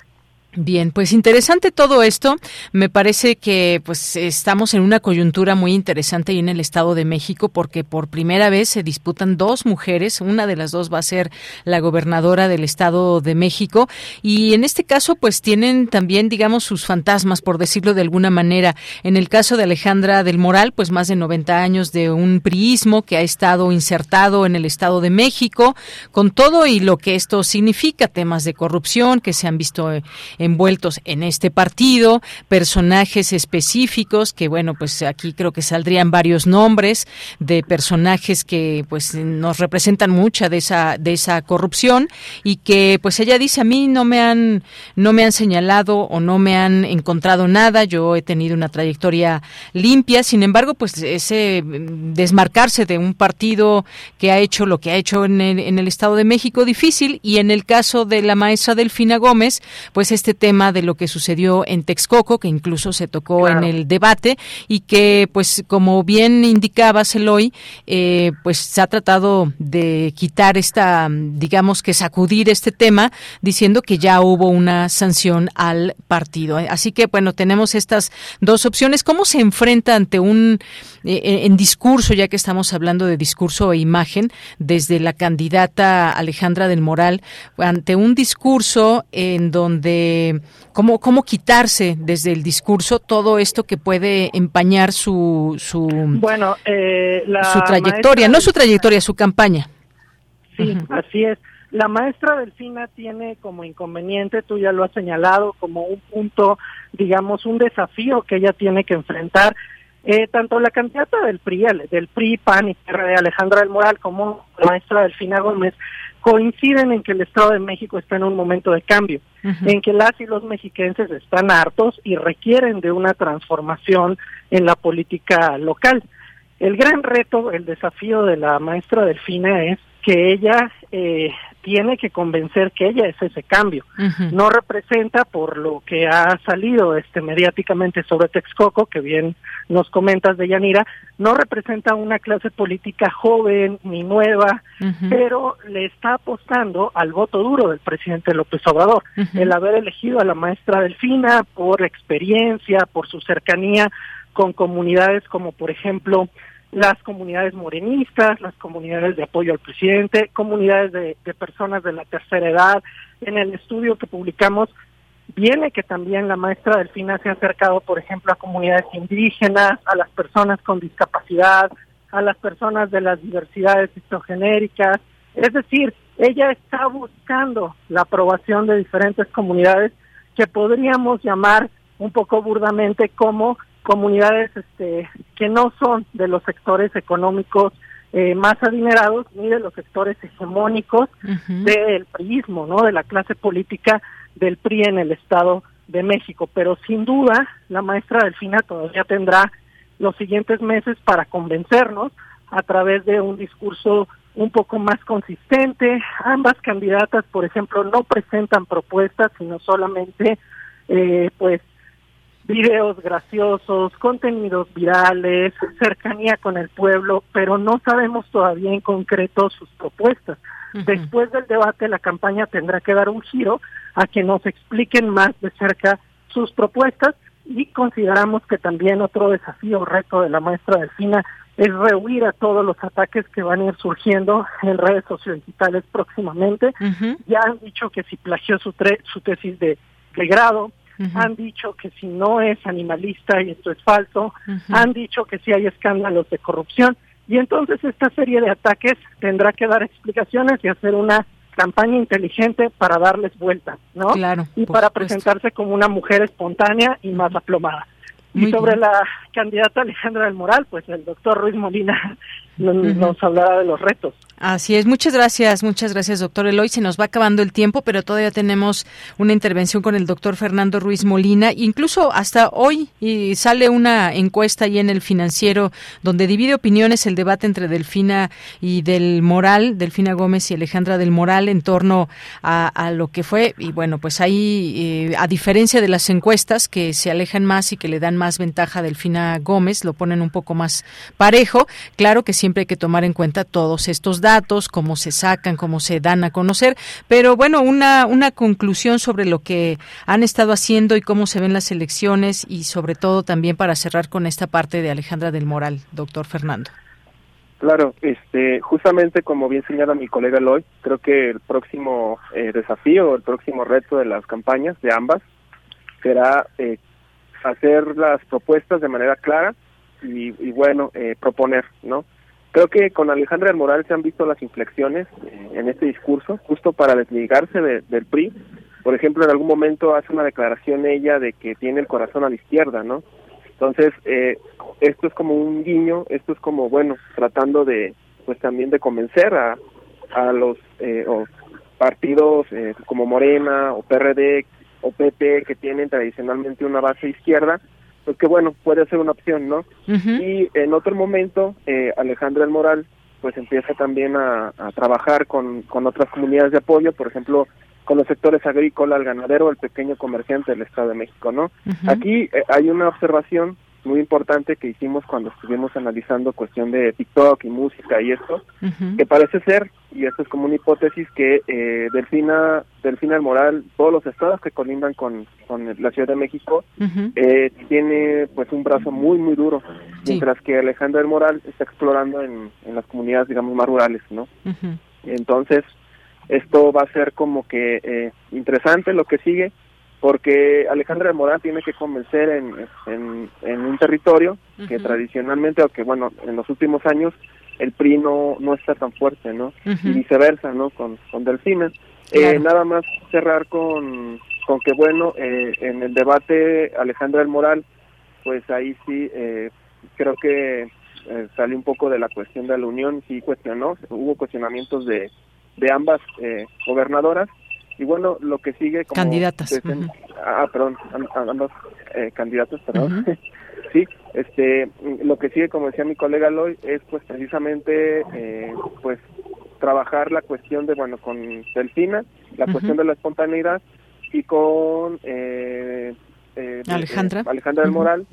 Bien, pues interesante todo esto. Me parece que pues estamos en una coyuntura muy interesante ahí en el Estado de México porque por primera vez se disputan dos mujeres. Una de las dos va a ser la gobernadora del Estado de México y en este caso pues tienen también digamos sus fantasmas por decirlo de alguna manera. En el caso de Alejandra del Moral pues más de 90 años de un priismo que ha estado insertado en el Estado de México con todo y lo que esto significa temas de corrupción que se han visto envueltos en este partido, personajes específicos que bueno, pues aquí creo que saldrían varios nombres de personajes que pues nos representan mucha de esa de esa corrupción y que pues ella dice a mí no me han no me han señalado o no me han encontrado nada, yo he tenido una trayectoria limpia, sin embargo, pues ese desmarcarse de un partido que ha hecho lo que ha hecho en el, en el Estado de México difícil y en el caso de la maestra Delfina Gómez, pues este tema de lo que sucedió en Texcoco, que incluso se tocó en el debate y que, pues, como bien indicaba Celoy, eh, pues se ha tratado de quitar esta, digamos que sacudir este tema, diciendo que ya hubo una sanción al partido. Así que, bueno, tenemos estas dos opciones. ¿Cómo se enfrenta ante un, en discurso, ya que estamos hablando de discurso e imagen, desde la candidata Alejandra del Moral, ante un discurso en donde cómo, cómo quitarse desde el discurso todo esto que puede empañar su, su, bueno, eh, su trayectoria, no su trayectoria, su campaña. Sí, así es. La maestra Delfina tiene como inconveniente, tú ya lo has señalado, como un punto, digamos, un desafío que ella tiene que enfrentar. Eh, tanto la candidata del PRI, del PRI, PAN y PRD, Alejandra del Moral, como la maestra Delfina Gómez, coinciden en que el Estado de México está en un momento de cambio, en que las y los mexiquenses están hartos y requieren de una transformación en la política local. El gran reto, el desafío de la maestra Delfina es que ella eh, tiene que convencer que ella es ese cambio. No representa, por lo que ha salido este mediáticamente sobre Texcoco, que bien nos comentas de Yanira, no representa una clase política joven ni nueva, pero le está apostando al voto duro del presidente López Obrador. El haber elegido a la maestra Delfina por experiencia, por su cercanía con comunidades como por ejemplo las comunidades morenistas, las comunidades de apoyo al presidente, comunidades de, personas de la tercera edad. En el estudio que publicamos viene que también la maestra Delfina se ha acercado, por ejemplo, a comunidades indígenas, a las personas con discapacidad, a las personas de las diversidades histogenéricas. Es decir, ella está buscando la aprobación de diferentes comunidades que podríamos llamar un poco burdamente como comunidades este, que no son de los sectores económicos eh, más adinerados ni de los sectores hegemónicos del priismo, ¿no? De la clase política del PRI en el Estado de México. Pero sin duda, la maestra Delfina todavía tendrá los siguientes meses para convencernos a través de un discurso un poco más consistente. Ambas candidatas, por ejemplo, no presentan propuestas, sino solamente, eh, pues, videos graciosos, contenidos virales, cercanía con el pueblo, pero no sabemos todavía en concreto sus propuestas. Después del debate, la campaña tendrá que dar un giro a que nos expliquen más de cerca sus propuestas y consideramos que también otro desafío o reto de la maestra Delfina es rehuir a todos los ataques que van a ir surgiendo en redes sociodigitales próximamente. Ya han dicho que si plagió su, su tesis de, de grado, han dicho que si no es animalista y esto es falso, han dicho que si hay escándalos de corrupción y entonces esta serie de ataques tendrá que dar explicaciones y hacer una campaña inteligente para darles vuelta, ¿no? Claro. Y para presentarse como una mujer espontánea y más aplomada. y sobre la candidata Alejandra del Moral, pues el doctor Ruiz Molina nos hablará de los retos. Así es, muchas gracias, muchas gracias, doctor Eloy. Se nos va acabando el tiempo, pero todavía tenemos una intervención con el doctor Fernando Ruiz Molina. Incluso hasta hoy y sale una encuesta ahí en el financiero donde divide opiniones el debate entre Delfina y del Moral, Delfina Gómez y Alejandra del Moral en torno a, lo que fue. Y bueno, pues ahí, eh, a diferencia de las encuestas que se alejan más y que le dan más ventaja a Delfina Gómez, lo ponen un poco más parejo. Claro que sí siempre hay que tomar en cuenta todos estos datos, cómo se sacan, cómo se dan a conocer, pero bueno, una, una conclusión sobre lo que han estado haciendo y cómo se ven las elecciones y sobre todo también para cerrar con esta parte de Alejandra del Moral, doctor Fernando. Claro, este, justamente como bien señala mi colega Loy, creo que el próximo eh, desafío, el próximo reto de las campañas de ambas será eh, hacer las propuestas de manera clara y, bueno, eh, proponer, ¿no? Creo que con Alejandra del Moral se han visto las inflexiones en este discurso, justo para desligarse del PRI. Por ejemplo, en algún momento hace una declaración ella de que tiene el corazón a la izquierda, ¿no? Entonces, eh, esto es como un guiño, esto es como, bueno, tratando de, pues también de convencer a, a los eh, partidos eh, como Morena o PRD o PP que tienen tradicionalmente una base izquierda, pues que bueno, puede ser una opción, ¿no? Y en otro momento, eh, Alejandra El Moral, pues empieza también a, a trabajar con, con otras comunidades de apoyo, por ejemplo, con los sectores agrícola, el ganadero, el pequeño comerciante del Estado de México, ¿no? Aquí eh, hay una observación muy importante que hicimos cuando estuvimos analizando cuestión de TikTok y música y esto, que parece ser, y esto es como una hipótesis, que eh, Delfina, Delfina del Moral, todos los estados que colindan con, con la Ciudad de México, eh, tiene pues un brazo muy, muy duro, mientras que Alejandra del Moral está explorando en, en las comunidades, digamos, más rurales, ¿no? Entonces, esto va a ser como que eh, interesante lo que sigue, porque Alejandra Morán tiene que convencer en, en, un territorio que tradicionalmente, o que bueno, en los últimos años el PRI no, no está tan fuerte, ¿no? Y viceversa, ¿no? Con, con Delfina. Eh, nada más cerrar con, con que, bueno, eh, en el debate Alejandra del Moral, pues ahí sí eh, creo que eh, salió un poco de la cuestión de la unión, sí cuestionó, hubo cuestionamientos de de ambas eh, gobernadoras y bueno lo que sigue como candidatas. ah perdón ambas eh, candidatos perdón. Sí este lo que sigue como decía mi colega Loy es pues precisamente eh, pues trabajar la cuestión de bueno con Delfina la cuestión de la espontaneidad y con eh, Alejandra. Alejandra del Moral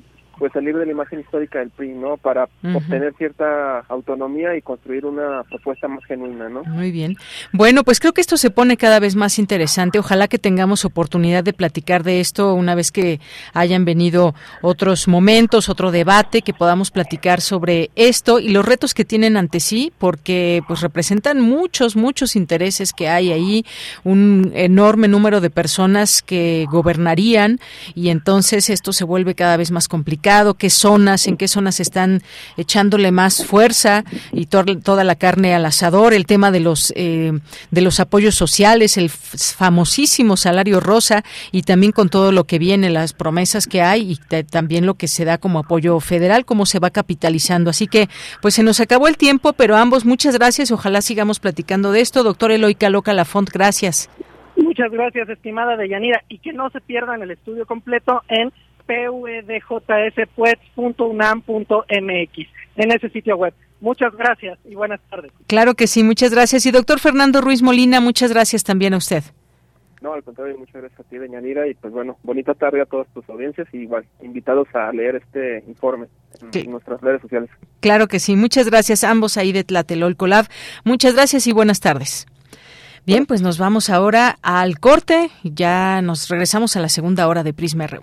pues salir de la imagen histórica del PRI, ¿no? Para obtener cierta autonomía y construir una propuesta más genuina, ¿no? Muy bien. Bueno, pues creo que esto se pone cada vez más interesante. Ojalá que tengamos oportunidad de platicar de esto una vez que hayan venido otros momentos, otro debate, que podamos platicar sobre esto y los retos que tienen ante sí, porque pues representan muchos, muchos intereses que hay ahí, un enorme número de personas que gobernarían y entonces esto se vuelve cada vez más complicado qué zonas, en qué zonas están echándole más fuerza y toda la carne al asador, el tema de los eh, de los apoyos sociales, el famosísimo salario rosa y también con todo lo que viene, las promesas que hay y también lo que se da como apoyo federal, cómo se va capitalizando. Así que, pues se nos acabó el tiempo, pero ambos muchas gracias. Ojalá sigamos platicando de esto. Doctor Eloy Caloca Lafont, gracias. Muchas gracias, estimada Deyanira, y que no se pierdan el estudio completo en pudjspuets.unam.mx en ese sitio web. Muchas gracias y buenas tardes. Claro que sí, muchas gracias. Y doctor Fernando Ruiz Molina, muchas gracias también a usted. No, al contrario, muchas gracias a ti, Deñanira, y pues bueno, bonita tarde a todas tus audiencias y igual, invitados a leer este informe en, nuestras redes sociales. Claro que sí, muchas gracias ambos ahí de Tlatelolco Lab. Muchas gracias y buenas tardes. Bien, pues nos vamos ahora al corte, ya nos regresamos a la segunda hora de Prisma RU.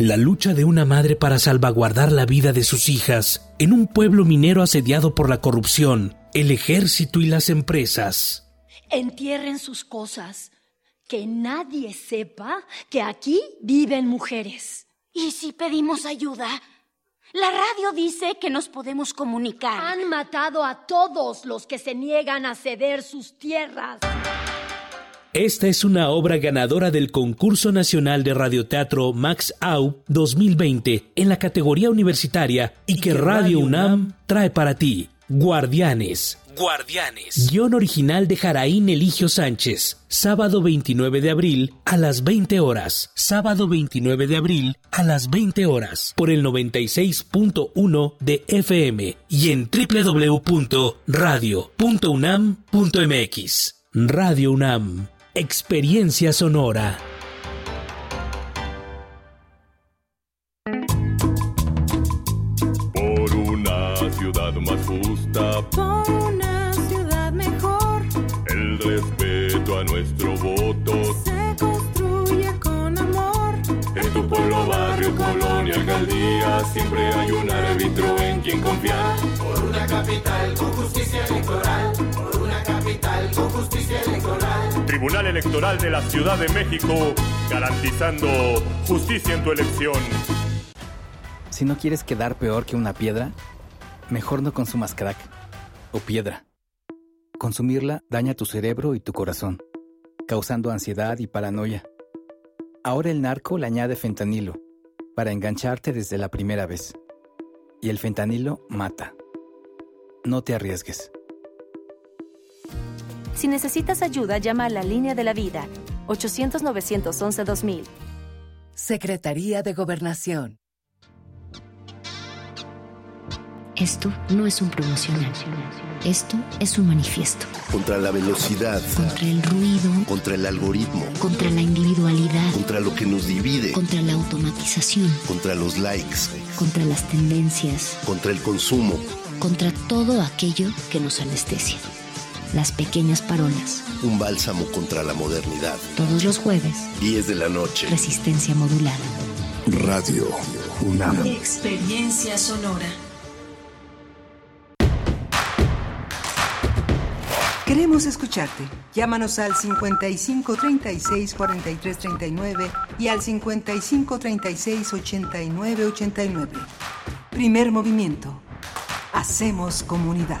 La lucha de una madre para salvaguardar la vida de sus hijas en un pueblo minero asediado por la corrupción, el ejército y las empresas. Entierren sus cosas, que nadie sepa que aquí viven mujeres. ¿Y si pedimos ayuda? La radio dice que nos podemos comunicar. Han matado a todos los que se niegan a ceder sus tierras. Esta es una obra ganadora del Concurso Nacional de Radioteatro Max Au 2020 en la categoría universitaria y que Radio UNAM trae para ti. Guardianes. Guardianes. Guión original de Jaraín Eligio Sánchez. Sábado 29 de abril a las 20 horas. Sábado 29 de abril a las 20 horas. Por el 96.1 de FM y en www.radio.unam.mx. Radio UNAM. Experiencia sonora. Por una ciudad más justa. Por una ciudad mejor. El respeto a nuestro voto. Se construye con amor. En tu pueblo, barrio, colonia, alcaldía. Siempre hay un árbitro en quien confiar. Por una capital con justicia electoral. Justicia electoral. Tribunal Electoral de la Ciudad de México. Garantizando justicia en tu elección. Si no quieres quedar peor que una piedra, mejor no consumas crack o piedra. Consumirla daña tu cerebro y tu corazón, causando ansiedad y paranoia. Ahora el narco le añade fentanilo para engancharte desde la primera vez. Y el fentanilo mata. No te arriesgues. Si necesitas ayuda, llama a la línea de la vida 800-911-2000. Secretaría de Gobernación. Esto no es un promocional. Esto es un manifiesto. Contra la velocidad. Contra el ruido. Contra el algoritmo. Contra la individualidad. Contra lo que nos divide. Contra la automatización. Contra los likes. Contra las tendencias. Contra el consumo. Contra todo aquello que nos anestesia. Las pequeñas parolas. Un bálsamo contra la modernidad. Todos los jueves. 10 de la noche. Resistencia modulada. Radio UNAM. Experiencia sonora. Queremos escucharte. Llámanos al 55 36 43 39 y al 55 36 89 89. Primer movimiento. Hacemos comunidad.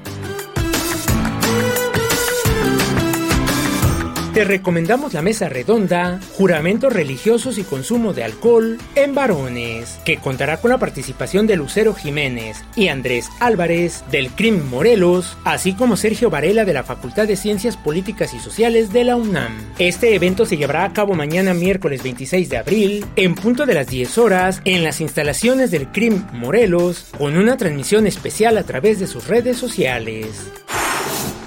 Te recomendamos la mesa redonda, juramentos religiosos y consumo de alcohol en varones, que contará con la participación de Lucero Jiménez y Andrés Álvarez del CRIM Morelos, así como Sergio Varela de la Facultad de Ciencias Políticas y Sociales de la UNAM. Este evento se llevará a cabo mañana miércoles 26 de abril, en punto de las 10 horas, en las instalaciones del CRIM Morelos, con una transmisión especial a través de sus redes sociales.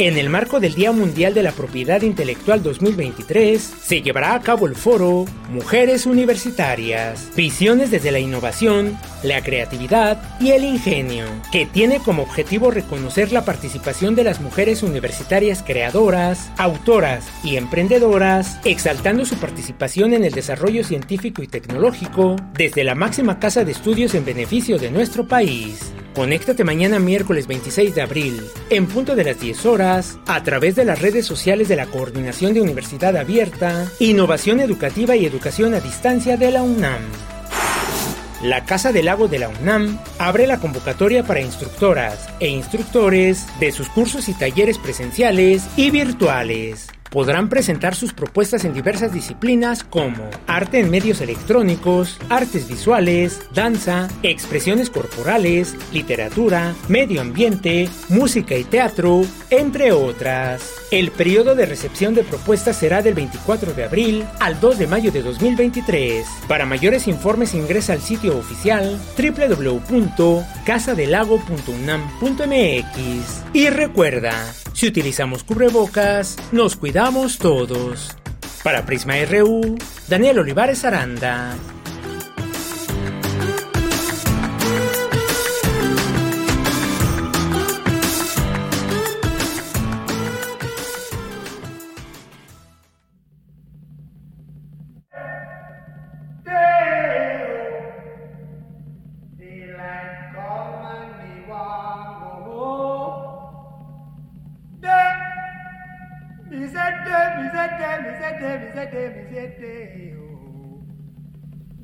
En el marco del Día Mundial de la Propiedad Intelectual 2023, se llevará a cabo el foro Mujeres Universitarias, Visiones desde la Innovación, la Creatividad y el Ingenio, que tiene como objetivo reconocer la participación de las mujeres universitarias creadoras, autoras y emprendedoras, exaltando su participación en el desarrollo científico y tecnológico desde la máxima casa de estudios en beneficio de nuestro país. Conéctate mañana miércoles 26 de abril, en punto de las 10 horas, a través de las redes sociales de la Coordinación de Universidad Abierta, Innovación Educativa y Educación a Distancia de la UNAM. La Casa del Lago de la UNAM abre la convocatoria para instructoras e instructores de sus cursos y talleres presenciales y virtuales podrán presentar sus propuestas en diversas disciplinas como arte en medios electrónicos, artes visuales, danza, expresiones corporales, literatura, medio ambiente, música y teatro, entre otras. El periodo de recepción de propuestas será del 24 de abril al 2 de mayo de 2023. Para mayores informes ingresa al sitio oficial www.casadelago.unam.mx. Y recuerda, si utilizamos cubrebocas, nos cuidamos todos. Para Prisma RU, Daniel Olivares Aranda.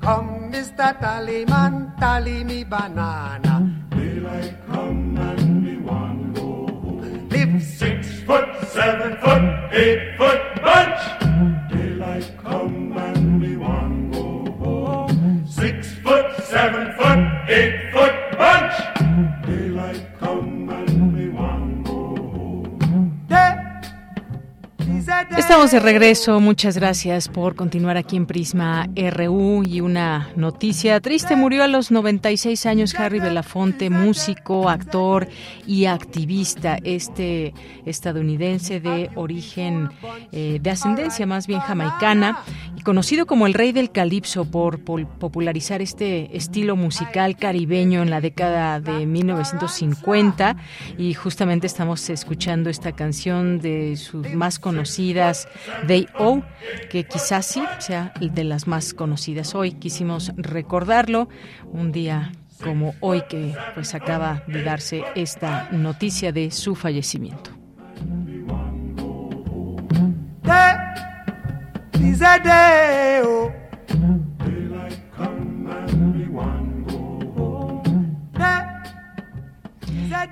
Come, Mr. Tallyman, tally me banana. Daylight come and me want go home. Live six foot, seven foot, eight foot bunch. Daylight come and me want go home. Six foot, seven De regreso. Muchas gracias por continuar aquí en Prisma RU y una noticia triste. Murió a los 96 años Harry Belafonte, músico, actor y activista, este estadounidense de origen, eh, de ascendencia más bien jamaicana y conocido como el rey del calipso por popularizar este estilo musical caribeño en la década de 1950 y justamente estamos escuchando esta canción de sus más conocidas They O, que quizás sí sea de las más conocidas hoy. Quisimos recordarlo un día como hoy que pues acaba de darse esta noticia de su fallecimiento.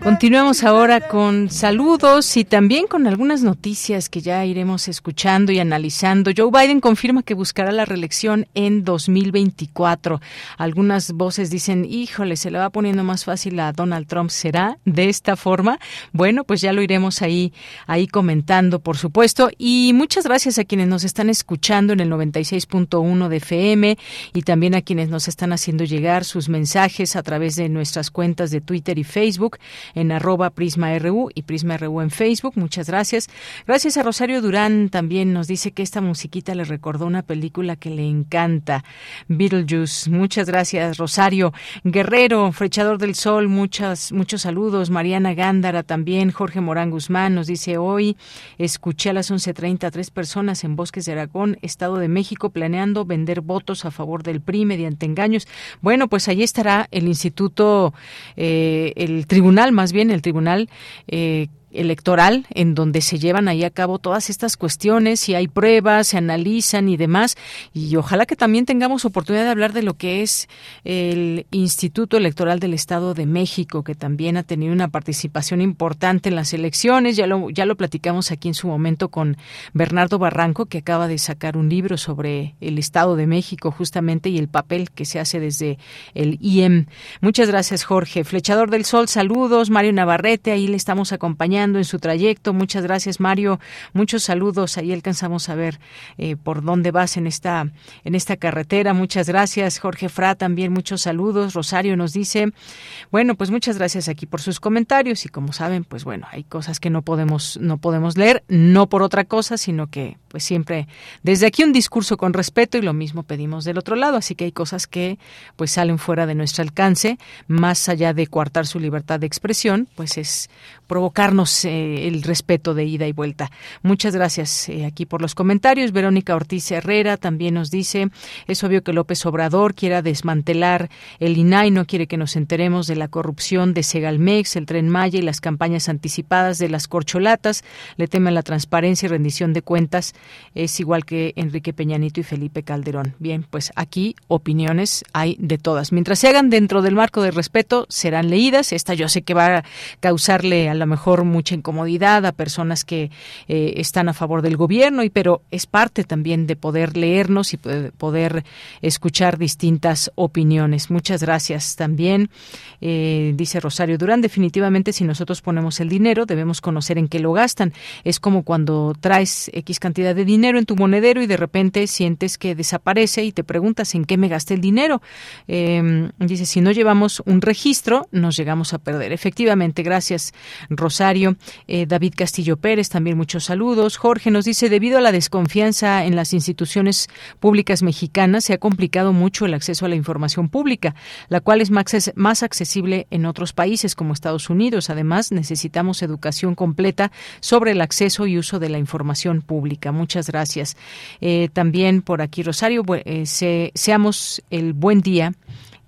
Continuamos ahora con saludos y también con algunas noticias que ya iremos escuchando y analizando. Joe Biden confirma que buscará la reelección en 2024. Algunas voces dicen, híjole, se le va poniendo más fácil a Donald Trump. ¿Será de esta forma? Bueno, pues ya lo iremos ahí, ahí comentando, por supuesto. Y muchas gracias a quienes nos están escuchando en el 96.1 de FM y también a quienes nos están haciendo llegar sus mensajes a través de nuestras cuentas de Twitter y Facebook en arroba PrismaRU y PrismaRU en Facebook. Muchas gracias. Gracias a Rosario Durán también nos dice que esta musiquita le recordó una película que le encanta, Beetlejuice. Muchas gracias, Rosario. Guerrero, Frechador del Sol, muchas, muchos saludos. Mariana Gándara también. Jorge Morán Guzmán nos dice hoy, escuché a las 11.30 a tres personas en Bosques de Aragón, Estado de México, planeando vender votos a favor del PRI mediante engaños. Bueno, pues allí estará el Instituto, eh, el Tribunal, más bien el Tribunal eh, electoral en donde se llevan ahí a cabo todas estas cuestiones, si hay pruebas, se analizan y demás. Y ojalá que también tengamos oportunidad de hablar de lo que es el Instituto Electoral del Estado de México, que también ha tenido una participación importante en las elecciones. Ya lo, ya lo platicamos aquí en su momento con Bernardo Barranco, que acaba de sacar un libro sobre el Estado de México justamente y el papel que se hace desde el IEM. Muchas gracias, Jorge. Flechador del Sol, saludos. Mario Navarrete, ahí le estamos acompañando en su trayecto. Muchas gracias, Mario. Muchos saludos. Ahí alcanzamos a ver eh, por dónde vas en esta, en esta carretera. Muchas gracias, Jorge Fra. También muchos saludos. Rosario nos dice, bueno, pues muchas gracias aquí por sus comentarios. Y como saben, pues bueno, hay cosas que no podemos, no podemos leer, no por otra cosa, sino que pues siempre desde aquí un discurso con respeto y lo mismo pedimos del otro lado. Así que hay cosas que pues salen fuera de nuestro alcance, más allá de coartar su libertad de expresión, pues es provocarnos eh, el respeto de ida y vuelta. Muchas gracias eh, aquí por los comentarios. Verónica Ortiz Herrera también nos dice, es obvio que López Obrador quiera desmantelar el INAI, no quiere que nos enteremos de la corrupción de Segalmex, el Tren Maya y las campañas anticipadas de las corcholatas, le temen la transparencia y rendición de cuentas, es igual que Enrique Peñanito y Felipe Calderón. Bien, pues aquí opiniones hay de todas. Mientras se hagan dentro del marco de respeto, serán leídas. Esta yo sé que va a causarle a lo mejor mucha incomodidad a personas que eh, están a favor del gobierno, y pero es parte también de poder leernos y poder escuchar distintas opiniones. Muchas gracias también, eh, dice Rosario Durán. Definitivamente, si nosotros ponemos el dinero, debemos conocer en qué lo gastan. Es como cuando traes X cantidad de dinero en tu monedero y de repente sientes que desaparece y te preguntas en qué me gasté el dinero. Eh, dice, si no llevamos un registro, nos llegamos a perder. Efectivamente, gracias, Rosario. Eh, David Castillo Pérez, también muchos saludos. Jorge nos dice, debido a la desconfianza en las instituciones públicas mexicanas, se ha complicado mucho el acceso a la información pública, la cual es más, accesible en otros países como Estados Unidos. Además, necesitamos educación completa sobre el acceso y uso de la información pública. Muchas gracias. Eh, también por aquí, Rosario, eh, seamos el buen día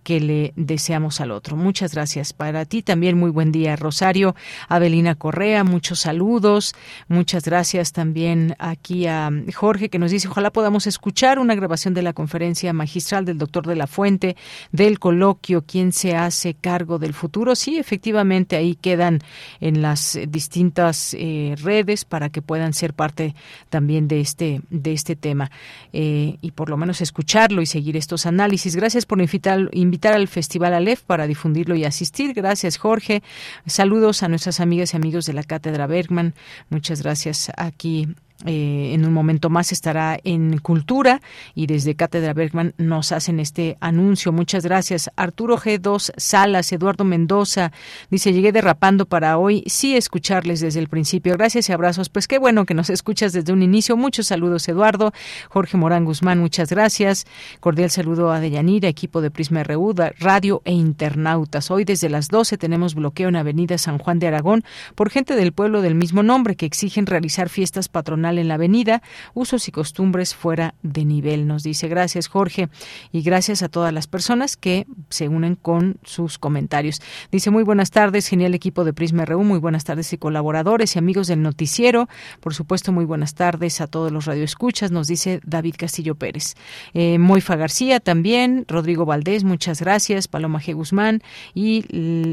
que le deseamos al otro. Muchas gracias para ti también. Muy buen día, Rosario. Avelina Correa, muchos saludos. Muchas gracias también aquí a Jorge que nos dice, ojalá podamos escuchar una grabación de la conferencia magistral del doctor de la Fuente del coloquio ¿Quién se hace cargo del futuro? Sí, efectivamente, ahí quedan en las distintas eh, redes para que puedan ser parte también de este, de este tema eh, y por lo menos escucharlo y seguir estos análisis. Gracias por invitar al Festival Aleph para difundirlo y asistir. Gracias, Jorge. Saludos a nuestras amigas y amigos de la Cátedra Bergman. Muchas gracias aquí eh, en un momento más estará en Cultura y desde Cátedra Bergman nos hacen este anuncio. Muchas gracias. Arturo G2 Salas, Eduardo Mendoza, dice, llegué derrapando para hoy, sí escucharles desde el principio. Gracias y abrazos. Pues qué bueno que nos escuchas desde un inicio. Muchos saludos, Eduardo. Jorge Morán Guzmán, muchas gracias. Cordial saludo a Deyanira, equipo de Prisma RU, radio e internautas. Hoy desde las 12 tenemos bloqueo en Avenida San Juan de Aragón por gente del pueblo del mismo nombre que exigen realizar fiestas patronales en la avenida, usos y costumbres fuera de nivel. Nos dice gracias Jorge y gracias a todas las personas que se unen con sus comentarios. Dice muy buenas tardes, genial equipo de Prisma RU, muy buenas tardes y colaboradores y amigos del noticiero. Por supuesto, muy buenas tardes a todos los radioescuchas, nos dice David Castillo Pérez. Eh, Moifa García también, Rodrigo Valdés, muchas gracias, Paloma G. Guzmán y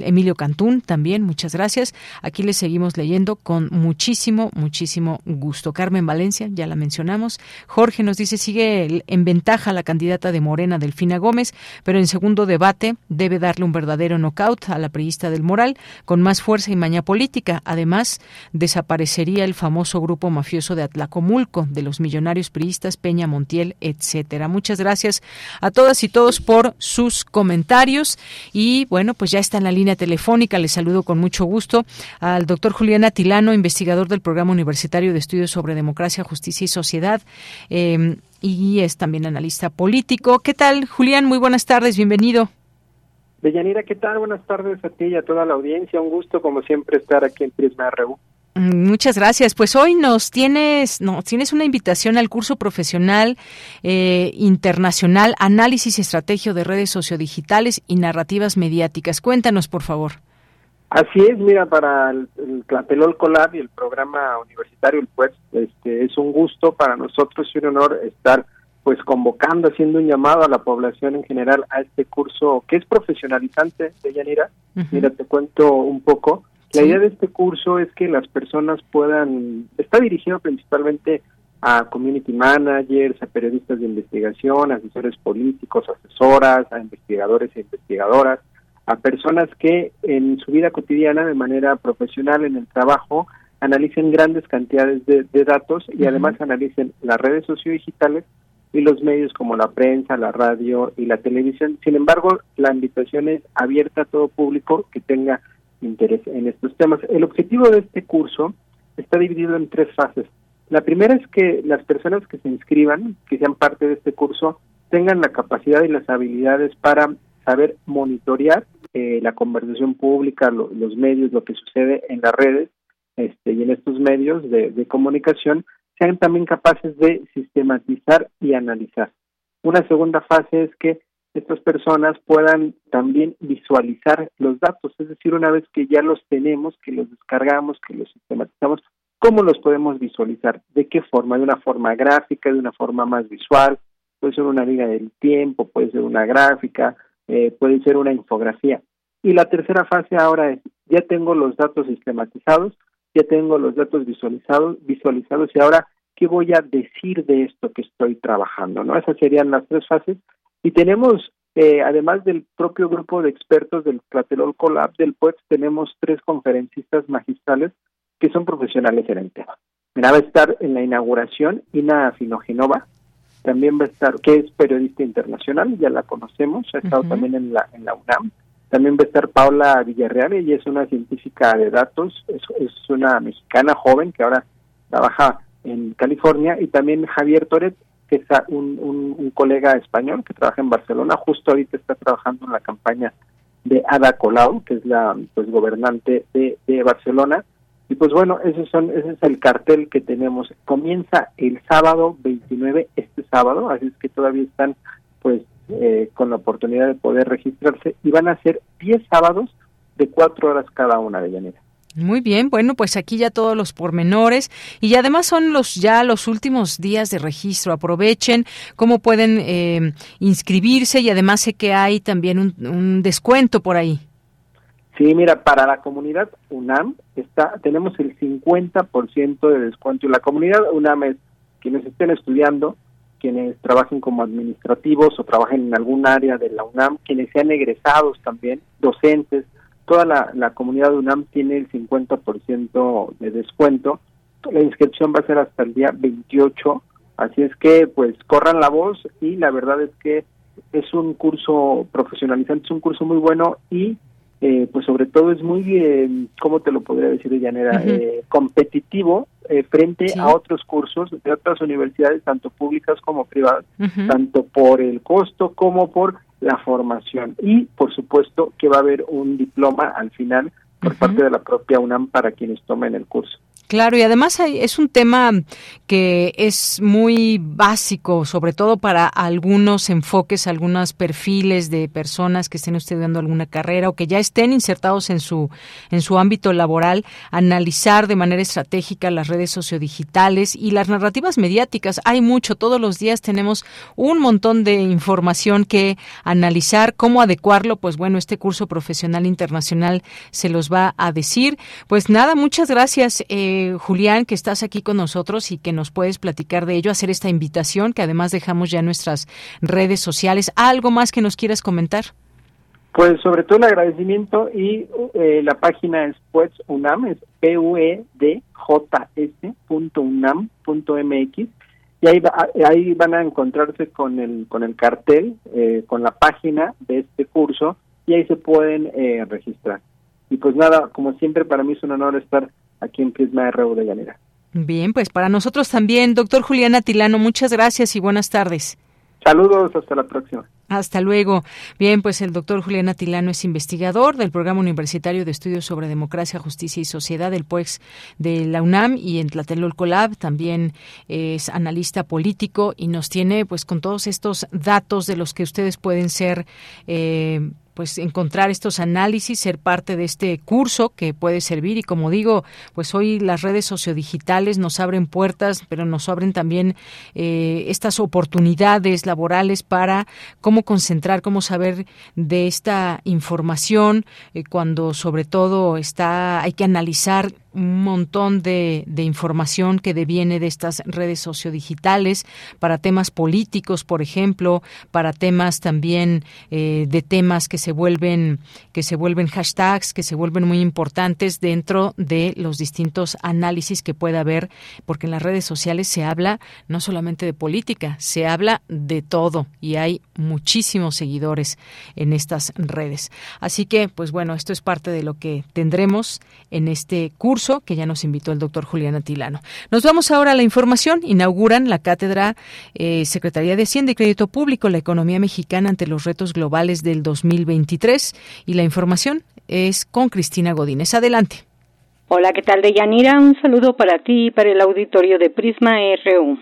Emilio Cantún también, muchas gracias. Aquí les seguimos leyendo con muchísimo, muchísimo gusto. Carmen Valencia, ya la mencionamos. Jorge nos dice, sigue en ventaja la candidata de Morena, Delfina Gómez, pero en segundo debate debe darle un verdadero knockout a la priista del Moral, con más fuerza y maña política. Además, desaparecería el famoso grupo mafioso de Atlacomulco, de los millonarios priistas Peña Montiel, etcétera. Muchas gracias a todas y todos por sus comentarios. Y bueno, pues ya está en la línea telefónica. Les saludo con mucho gusto al doctor Julián Atilano, investigador del Programa Universitario de Estudios sobre Democracia, Justicia y Sociedad. Em, y es también analista político. ¿Qué tal, Julián? Muy buenas tardes, bienvenido. Deyanira, ¿qué tal? Buenas tardes a ti y a toda la audiencia. Un gusto, como siempre, estar aquí en Prisma RU. Mm, muchas gracias. Pues hoy nos tienes, no, tienes una invitación al curso profesional eh, internacional Análisis y Estrategia de Redes Sociodigitales y Narrativas Mediáticas. Cuéntanos, por favor. Así es, mira, para el, el Colab y el programa universitario, el pues, este, es un gusto para nosotros y un honor estar pues convocando, haciendo un llamado a la población en general a este curso que es profesionalizante de Yanira. Mira, te cuento un poco. La idea de este curso es que las personas puedan, está dirigido principalmente a community managers, a periodistas de investigación, asesores políticos, asesoras, a investigadores e investigadoras, a personas que en su vida cotidiana, de manera profesional, en el trabajo, analicen grandes cantidades de, datos y además analicen las redes sociodigitales y los medios como la prensa, la radio y la televisión. Sin embargo, la invitación es abierta a todo público que tenga interés en estos temas. El objetivo de este curso está dividido en tres fases. La primera es que las personas que se inscriban, que sean parte de este curso, tengan la capacidad y las habilidades para saber monitorear eh, la conversación pública, los medios, lo que sucede en las redes este, y en estos medios de, comunicación, sean también capaces de sistematizar y analizar. Una segunda fase es que estas personas puedan también visualizar los datos, es decir, una vez que ya los tenemos, que los descargamos, que los sistematizamos, ¿cómo los podemos visualizar? ¿De qué forma? ¿De una forma gráfica, de una forma más visual? Puede ser una liga del tiempo, puede ser una gráfica, eh, puede ser una infografía. Y la tercera fase ahora es, ya tengo los datos sistematizados, ya tengo los datos visualizados, visualizados y ahora, ¿qué voy a decir de esto que estoy trabajando? ¿no? Esas serían las tres fases. Y tenemos, eh, además del propio grupo de expertos del Tlatelolco Lab del PUEX, tenemos tres conferencistas magistrales que son profesionales en el tema. Mira, va a estar en la inauguración Ina Finogenova, también va a estar, que es periodista internacional, ya la conocemos, ha estado también en la, en la UNAM. También va a estar Paula Villarreal, ella es una científica de datos, es, es una mexicana joven que ahora trabaja en California, y también Javier Toret, que es un, un, colega español que trabaja en Barcelona, justo ahorita está trabajando en la campaña de Ada Colau, que es la pues gobernante de, de Barcelona. Y pues bueno, esos son, ese es el cartel que tenemos. Comienza el sábado 29, este sábado, así es que todavía están pues eh, con la oportunidad de poder registrarse y van a ser 10 sábados de 4 horas cada una de llanera. Muy bien, bueno, pues aquí ya todos los pormenores y además son los ya los últimos días de registro. Aprovechen cómo pueden eh, inscribirse y además sé que hay también un, un, descuento por ahí. Sí, mira, para la comunidad UNAM está tenemos el 50% de descuento. La comunidad UNAM es quienes estén estudiando, quienes trabajen como administrativos o trabajen en algún área de la UNAM, quienes sean egresados también, docentes, toda la, comunidad de UNAM tiene el 50% de descuento. La inscripción va a ser hasta el día 28, así es que pues corran la voz y la verdad es que es un curso profesionalizante, es un curso muy bueno y eh, pues sobre todo es muy, eh, ¿cómo te lo podría decir de llanera? eh, competitivo eh, frente a otros cursos de otras universidades, tanto públicas como privadas, tanto por el costo como por la formación. Y, por supuesto, que va a haber un diploma al final por parte de la propia UNAM para quienes tomen el curso. Claro, y además hay, es un tema que es muy básico, sobre todo para algunos enfoques, algunos perfiles de personas que estén estudiando alguna carrera o que ya estén insertados en su en su ámbito laboral, analizar de manera estratégica las redes sociodigitales y las narrativas mediáticas. Hay mucho, todos los días tenemos un montón de información que analizar, cómo adecuarlo, pues bueno, este curso profesional internacional se los va a decir. Pues nada, muchas gracias. Eh, Julián, que estás aquí con nosotros y que nos puedes platicar de ello, hacer esta invitación que además dejamos ya en nuestras redes sociales. ¿Algo más que nos quieras comentar? Pues sobre todo el agradecimiento y eh, la página es pues UNAM, es p u e d j mx y ahí, ahí van a encontrarse con el con el cartel, eh, con la página de este curso y ahí se pueden eh, registrar. Y pues nada, como siempre para mí es un honor estar aquí en Prisma RU de Llanera. Bien, pues para nosotros también, doctor Julián Atilano, muchas gracias y buenas tardes. Saludos, hasta la próxima. Hasta luego. Bien, pues el doctor Julián Atilano es investigador del Programa Universitario de Estudios sobre Democracia, Justicia y Sociedad del PUEX de la UNAM y en Tlatelolco Lab. También es analista político y nos tiene pues con todos estos datos de los que ustedes pueden ser eh, pues encontrar estos análisis, ser parte de este curso que puede servir. Y como digo, pues hoy las redes sociodigitales nos abren puertas, pero nos abren también eh, estas oportunidades laborales para cómo concentrar, cómo saber de esta información eh, cuando sobre todo está hay que analizar un montón de, información que deviene de estas redes sociodigitales para temas políticos, por ejemplo, para temas también eh, de temas que se vuelven que se vuelven hashtags, que se vuelven muy importantes dentro de los distintos análisis que pueda haber, porque en las redes sociales se habla no solamente de política, se habla de todo y hay muchísimos seguidores en estas redes. Así que, pues bueno, esto es parte de lo que tendremos en este curso que ya nos invitó el doctor Julián Atilano. Nos vamos ahora a la información. Inauguran la cátedra eh, Secretaría de Hacienda y Crédito Público, la economía mexicana ante los retos globales del 2023. Y la información es con Cristina Godínez. Adelante. Hola, ¿qué tal, Deyanira? Un saludo para ti y para el auditorio de Prisma RU.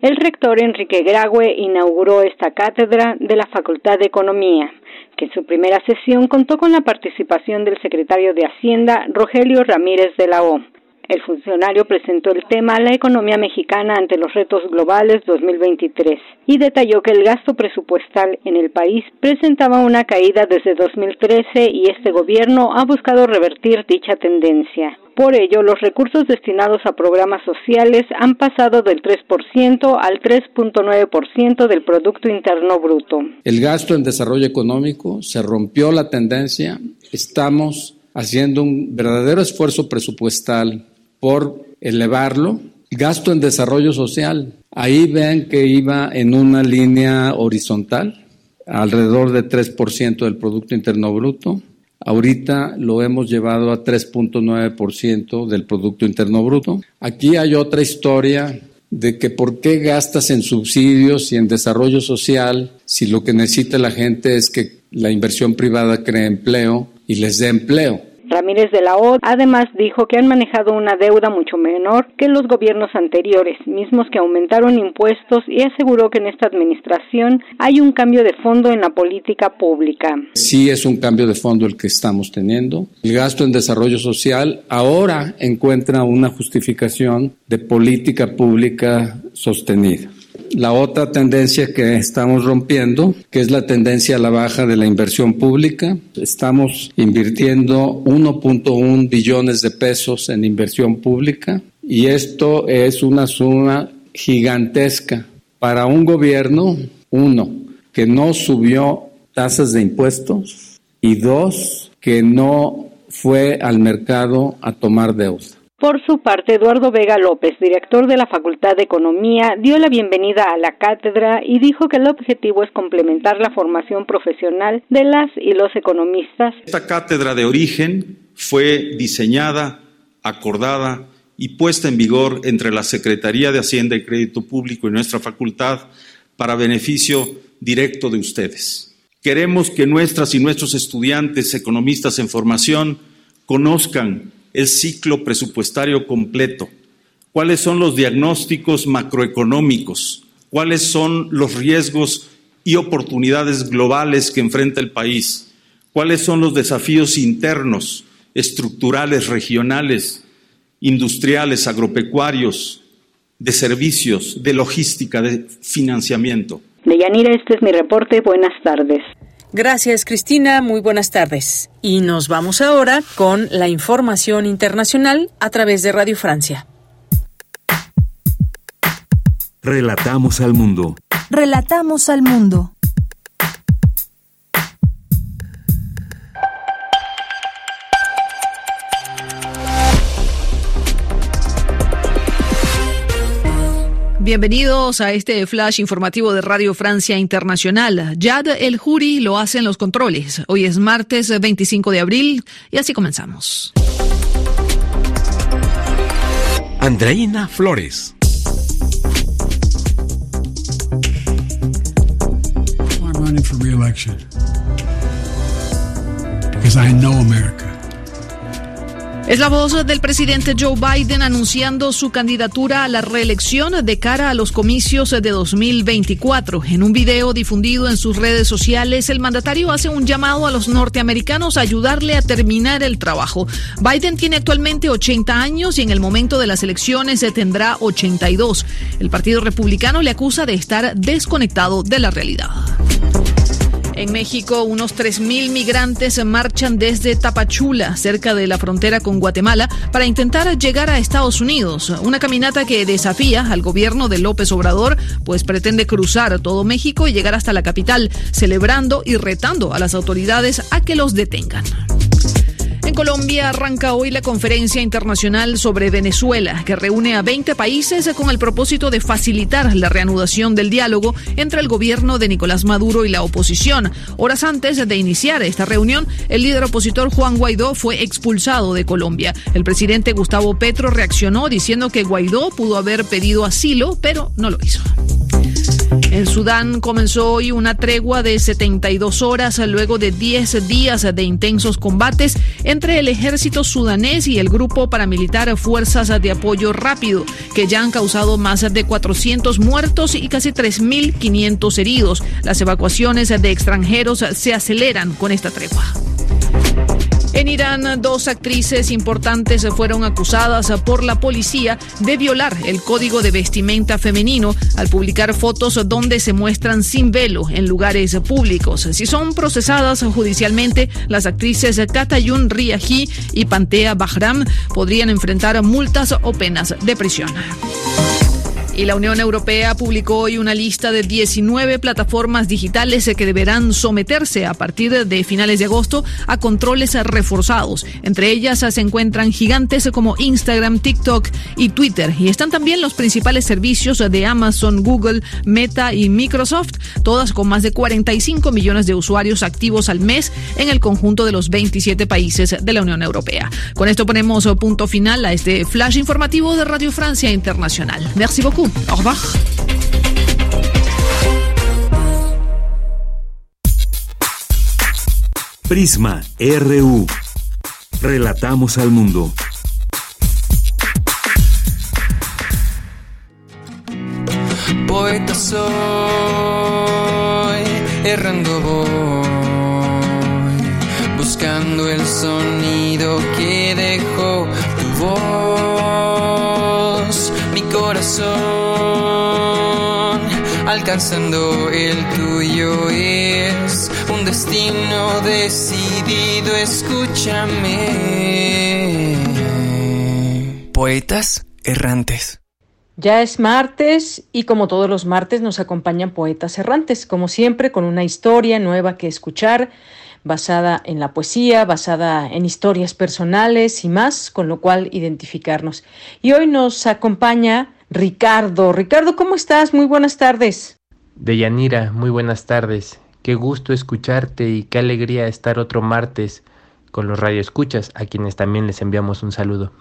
El rector Enrique Graue inauguró esta cátedra de la Facultad de Economía que en su primera sesión contó con la participación del secretario de Hacienda, Rogelio Ramírez de la O. El funcionario presentó el tema La economía mexicana ante los retos globales 2023 y detalló que el gasto presupuestal en el país presentaba una caída desde 2013 y este gobierno ha buscado revertir dicha tendencia. Por ello, los recursos destinados a programas sociales han pasado del 3% al 3.9% del Producto Interno Bruto. El gasto en desarrollo económico se rompió la tendencia. Estamos haciendo un verdadero esfuerzo presupuestal por elevarlo. Gasto en desarrollo social. Ahí ven que iba en una línea horizontal alrededor de 3% del Producto Interno Bruto. Ahorita lo hemos llevado a 3.9% del Producto Interno Bruto. Aquí hay otra historia de que por qué gastas en subsidios y en desarrollo social si lo que necesita la gente es que la inversión privada cree empleo y les dé empleo. Ramírez de la O además dijo que han manejado una deuda mucho menor que los gobiernos anteriores, mismos que aumentaron impuestos y aseguró que en esta administración hay un cambio de fondo en la política pública. Sí es un cambio de fondo el que estamos teniendo. El gasto en desarrollo social ahora encuentra una justificación de política pública sostenida la otra tendencia que estamos rompiendo, que es la tendencia a la baja de la inversión pública. Estamos invirtiendo 1.1 billones de pesos en inversión pública y esto es una suma gigantesca para un gobierno, uno, que no subió tasas de impuestos y dos, que no fue al mercado a tomar deuda. Por su parte, Eduardo Vega López, director de la Facultad de Economía, dio la bienvenida a la cátedra y dijo que el objetivo es complementar la formación profesional de las y los economistas. Esta cátedra de origen fue diseñada, acordada y puesta en vigor entre la Secretaría de Hacienda y Crédito Público y nuestra facultad para beneficio directo de ustedes. Queremos que nuestras y nuestros estudiantes economistas en formación conozcan el ciclo presupuestario completo, cuáles son los diagnósticos macroeconómicos, cuáles son los riesgos y oportunidades globales que enfrenta el país, cuáles son los desafíos internos, estructurales, regionales, industriales, agropecuarios, de servicios, de logística, de financiamiento. Deyanira, este es mi reporte. Buenas tardes. Gracias, Cristina. Muy buenas tardes. Y nos vamos ahora con la información internacional a través de Radio Francia. Relatamos al mundo. Relatamos al mundo. Bienvenidos a este flash informativo de Radio Francia Internacional. Yad El Juri lo hace en los controles. Hoy es martes 25 de abril y así comenzamos. Andreina Flores. I'm running for re-election because I know America. Es la voz del presidente Joe Biden anunciando su candidatura a la reelección de cara a los comicios de 2024. En un video difundido en sus redes sociales, el mandatario hace un llamado a los norteamericanos a ayudarle a terminar el trabajo. Biden tiene actualmente 80 años y en el momento de las elecciones tendrá 82. El Partido Republicano le acusa de estar desconectado de la realidad. En México, unos 3.000 migrantes marchan desde Tapachula, cerca de la frontera con Guatemala, para intentar llegar a Estados Unidos. Una caminata que desafía al gobierno de López Obrador, pues pretende cruzar todo México y llegar hasta la capital, celebrando y retando a las autoridades a que los detengan. Colombia arranca hoy la conferencia internacional sobre Venezuela, que reúne a 20 países con el propósito de facilitar la reanudación del diálogo entre el gobierno de Nicolás Maduro y la oposición. Horas antes de iniciar esta reunión, el líder opositor Juan Guaidó fue expulsado de Colombia. El presidente Gustavo Petro reaccionó diciendo que Guaidó pudo haber pedido asilo, pero no lo hizo. En Sudán comenzó hoy una tregua de 72 horas luego de 10 días de intensos combates entre el ejército sudanés y el grupo paramilitar Fuerzas de Apoyo Rápido, que ya han causado más de 400 muertos y casi 3.500 heridos. Las evacuaciones de extranjeros se aceleran con esta tregua. En Irán, dos actrices importantes fueron acusadas por la policía de violar el código de vestimenta femenino al publicar fotos donde se muestran sin velo en lugares públicos. Si son procesadas judicialmente, las actrices Katayun Riahi y Pantea Bahram podrían enfrentar multas o penas de prisión. Y la Unión Europea publicó hoy una lista de 19 plataformas digitales que deberán someterse a partir de finales de agosto a controles reforzados. Entre ellas se encuentran gigantes como Instagram, TikTok y Twitter. Y están también los principales servicios de Amazon, Google, Meta y Microsoft, todas con más de 45 millones de usuarios activos al mes en el conjunto de los 27 países de la Unión Europea. Con esto ponemos punto final a este flash informativo de Radio Francia Internacional. Merci beaucoup. Au revoir. Prisma RU. Relatamos al mundo. Poeta soy, errando voy, buscando el sonido que dejó tu voz, mi corazón, alcanzando el tuyo es un destino decidido, escúchame. Poetas errantes. Ya es martes y como todos los martes nos acompañan poetas errantes, como siempre con una historia nueva que escuchar, basada en la poesía, basada en historias personales y más, con lo cual identificarnos. Y hoy nos acompaña Ricardo. Ricardo, ¿cómo estás? Muy buenas tardes. Deyanira, muy buenas tardes. Qué gusto escucharte y qué alegría estar otro martes con los radioescuchas, a quienes también les enviamos un saludo.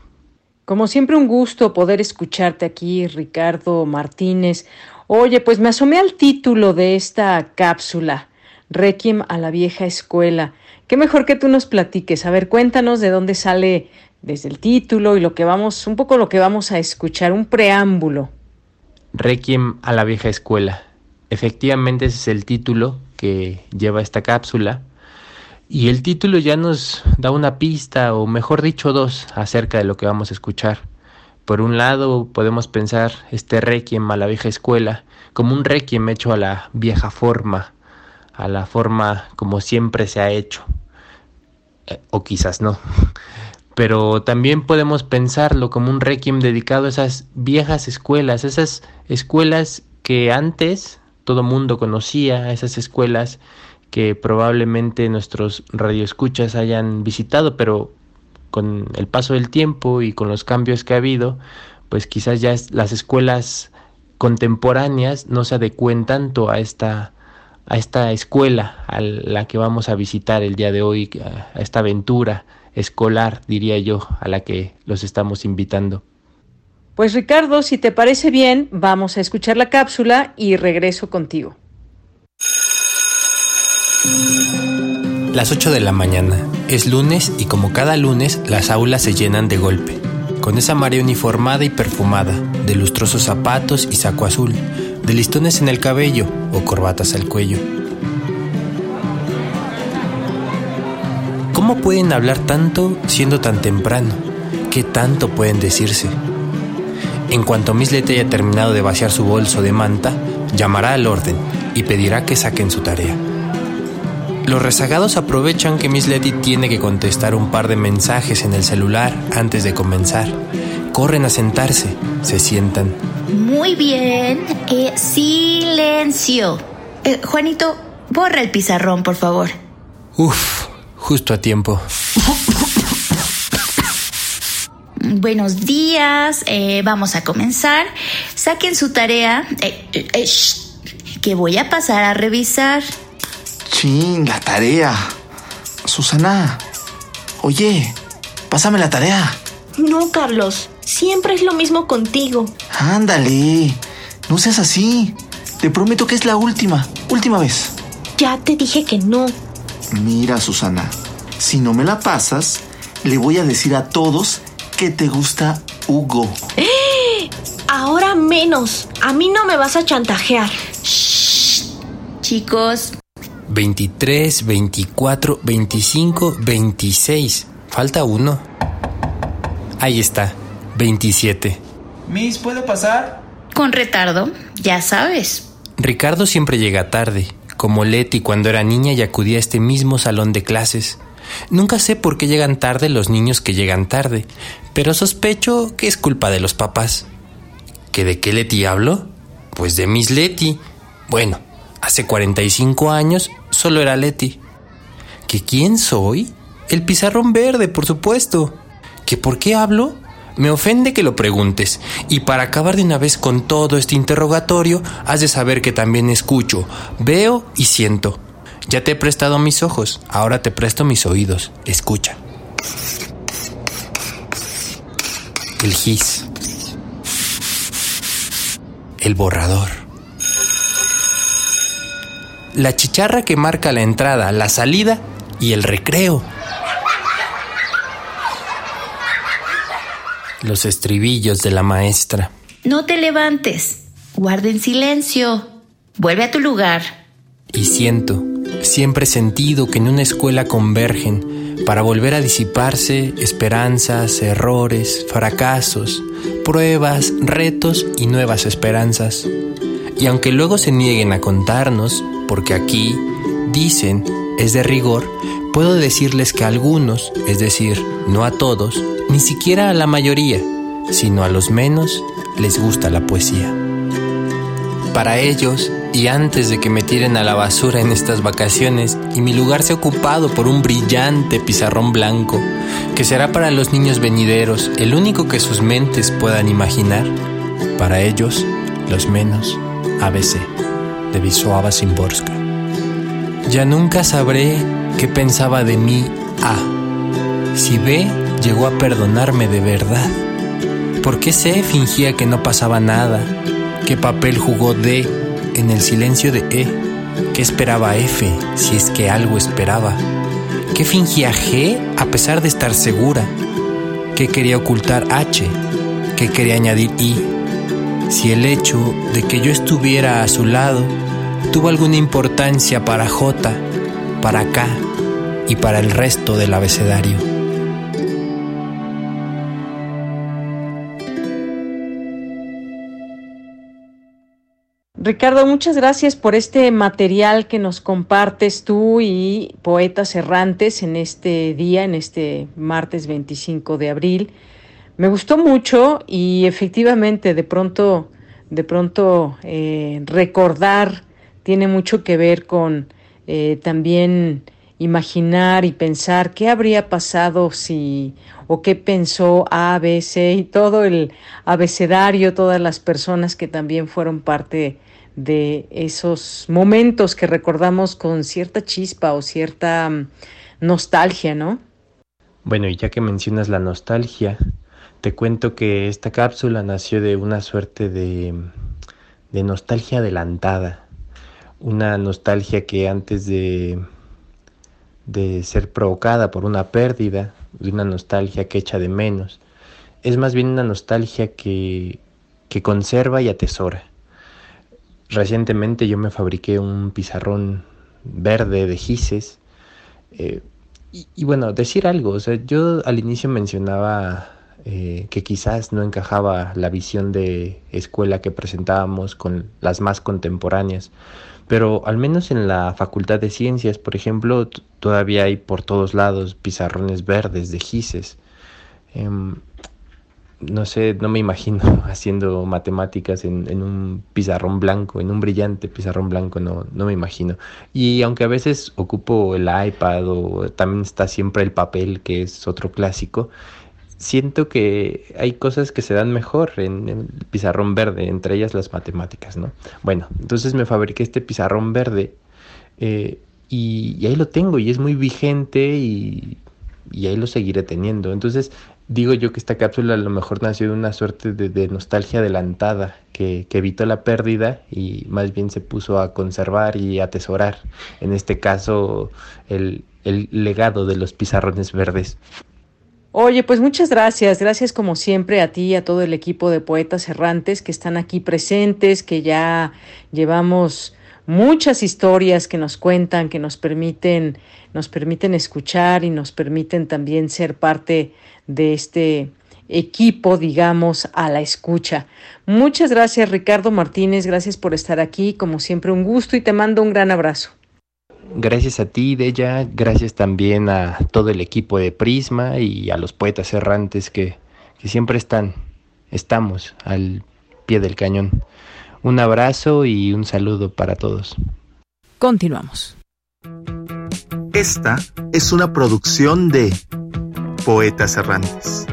Como siempre, un gusto poder escucharte aquí, Ricardo Martínez. Oye, pues me asomé al título de esta cápsula, Requiem a la vieja escuela. Qué mejor que tú nos platiques. A ver, cuéntanos de dónde sale desde el título y lo que vamos, un poco lo que vamos a escuchar, un preámbulo. Requiem a la vieja escuela. Efectivamente ese es el título que lleva esta cápsula. Y el título ya nos da una pista, o mejor dicho, dos, acerca de lo que vamos a escuchar. Por un lado, podemos pensar este requiem a la vieja escuela como un requiem hecho a la vieja forma, a la forma como siempre se ha hecho. Eh, o quizás no. Pero también podemos pensarlo como un requiem dedicado a esas viejas escuelas, esas escuelas que antes todo mundo conocía, esas escuelas que probablemente nuestros radioescuchas hayan visitado, pero con el paso del tiempo y con los cambios que ha habido, pues quizás ya las escuelas contemporáneas no se adecuen tanto a esta a esta escuela a la que vamos a visitar el día de hoy, a esta aventura escolar, diría yo, a la que los estamos invitando. Pues Ricardo, si te parece bien, vamos a escuchar la cápsula y regreso contigo. Las 8 de la mañana. Es lunes y como cada lunes las aulas se llenan de golpe. Con esa marea uniformada y perfumada, de lustrosos zapatos y saco azul, de listones en el cabello o corbatas al cuello. ¿Cómo pueden hablar tanto siendo tan temprano? ¿Qué tanto pueden decirse? En cuanto Miss Letty haya terminado de vaciar su bolso de manta, llamará al orden y pedirá que saquen su tarea. Los rezagados aprovechan que Miss Letty tiene que contestar un par de mensajes en el celular antes de comenzar. Corren a sentarse, se sientan. Muy bien. Eh, silencio. Eh, Juanito, borra el pizarrón, por favor. Uf, justo a tiempo. Buenos días, eh, vamos a comenzar. Saquen su tarea, eh, eh, shh, que voy a pasar a revisar. Chin, la tarea. Susana, oye, pásame la tarea. No, Carlos, siempre es lo mismo contigo. Ándale, no seas así. Te prometo que es la última, última vez. Ya te dije que no. Mira, Susana, si no me la pasas, le voy a decir a todos que te gusta Hugo. Ahora menos. A mí no me vas a chantajear. Chicos. 23, 24, 25, 26. Falta uno. Ahí está, 27. Miss, ¿puedo pasar? Con retardo, ya sabes. Ricardo siempre llega tarde, como Leti cuando era niña y acudía a este mismo salón de clases. Nunca sé por qué llegan tarde los niños que llegan tarde, pero sospecho que es culpa de los papás. ¿Que de qué Leti hablo? Pues de Miss Leti. Bueno, hace 45 años solo era Leti. ¿Que quién soy? El pizarrón verde, por supuesto. ¿Que por qué hablo? Me ofende que lo preguntes, y para acabar de una vez con todo este interrogatorio, has de saber que también escucho, veo y siento. Ya te he prestado mis ojos, ahora te presto mis oídos. Escucha. El gis. El borrador. La chicharra que marca la entrada, la salida y el recreo. Los estribillos de la maestra. No te levantes. Guarda en silencio. Vuelve a tu lugar. Y siento, siempre he sentido que en una escuela convergen para volver a disiparse esperanzas, errores, fracasos, pruebas, retos y nuevas esperanzas. Y aunque luego se nieguen a contarnos, porque aquí, dicen, es de rigor, puedo decirles que a algunos, es decir, no a todos, ni siquiera a la mayoría, sino a los menos, les gusta la poesía. Para ellos, y antes de que me tiren a la basura en estas vacaciones y mi lugar sea ocupado por un brillante pizarrón blanco, que será para los niños venideros el único que sus mentes puedan imaginar, para ellos, los menos, ABC, de Wisława Szymborska. Ya nunca sabré qué pensaba de mí A, si B llegó a perdonarme de verdad. ¿Por qué C fingía que no pasaba nada? ¿Qué papel jugó D en el silencio de E? ¿Qué esperaba F si es que algo esperaba? ¿Qué fingía G a pesar de estar segura? ¿Qué quería ocultar H? ¿Qué quería añadir I? Si el hecho de que yo estuviera a su lado tuvo alguna importancia para J, para K y para el resto del abecedario. Ricardo, muchas gracias por este material que nos compartes tú y Poetas Errantes en este día, en este martes 25 de abril. Me gustó mucho y efectivamente de pronto, de pronto eh, recordar tiene mucho que ver con eh, también imaginar y pensar qué habría pasado si o qué pensó A, B, C y todo el abecedario, todas las personas que también fueron parte de esos momentos que recordamos con cierta chispa o cierta mm, nostalgia, ¿no? Bueno, y ya que mencionas la nostalgia, te cuento que esta cápsula nació de una suerte de, de nostalgia adelantada, una nostalgia que antes de, de ser provocada por una pérdida, de una nostalgia que echa de menos, es más bien una nostalgia que, que conserva y atesora Recientemente yo me fabriqué un pizarrón verde de gises. Eh, y, bueno, decir algo, o sea, yo al inicio mencionaba eh, que quizás no encajaba la visión de escuela que presentábamos con las más contemporáneas, pero al menos en la Facultad de Ciencias, por ejemplo, todavía hay por todos lados pizarrones verdes de gises. Em, no sé, no me imagino haciendo matemáticas en, en, un pizarrón blanco, en un brillante pizarrón blanco, no, no me imagino. Y aunque a veces ocupo el iPad o también está siempre el papel, que es otro clásico, siento que hay cosas que se dan mejor en el pizarrón verde, entre ellas las matemáticas, ¿no? Bueno, entonces me fabriqué este pizarrón verde eh, y, y, ahí lo tengo y es muy vigente y, y ahí lo seguiré teniendo. Entonces, digo yo que esta cápsula a lo mejor nació de una suerte de, nostalgia adelantada que, evitó la pérdida y más bien se puso a conservar y atesorar, en este caso, el, el legado de los pizarrones verdes. Oye, pues muchas gracias, gracias como siempre a ti y a todo el equipo de poetas errantes que están aquí presentes, que ya llevamos muchas historias que nos cuentan, que nos permiten, nos permiten escuchar y nos permiten también ser parte de este equipo, digamos, a la escucha. Muchas gracias, Ricardo Martínez, gracias por estar aquí, como siempre un gusto y te mando un gran abrazo. Gracias a ti, Della, gracias también a todo el equipo de Prisma y a los poetas errantes que, que siempre están, estamos al pie del cañón. Un abrazo y un saludo para todos. Continuamos. Esta es una producción de Poetas Errantes,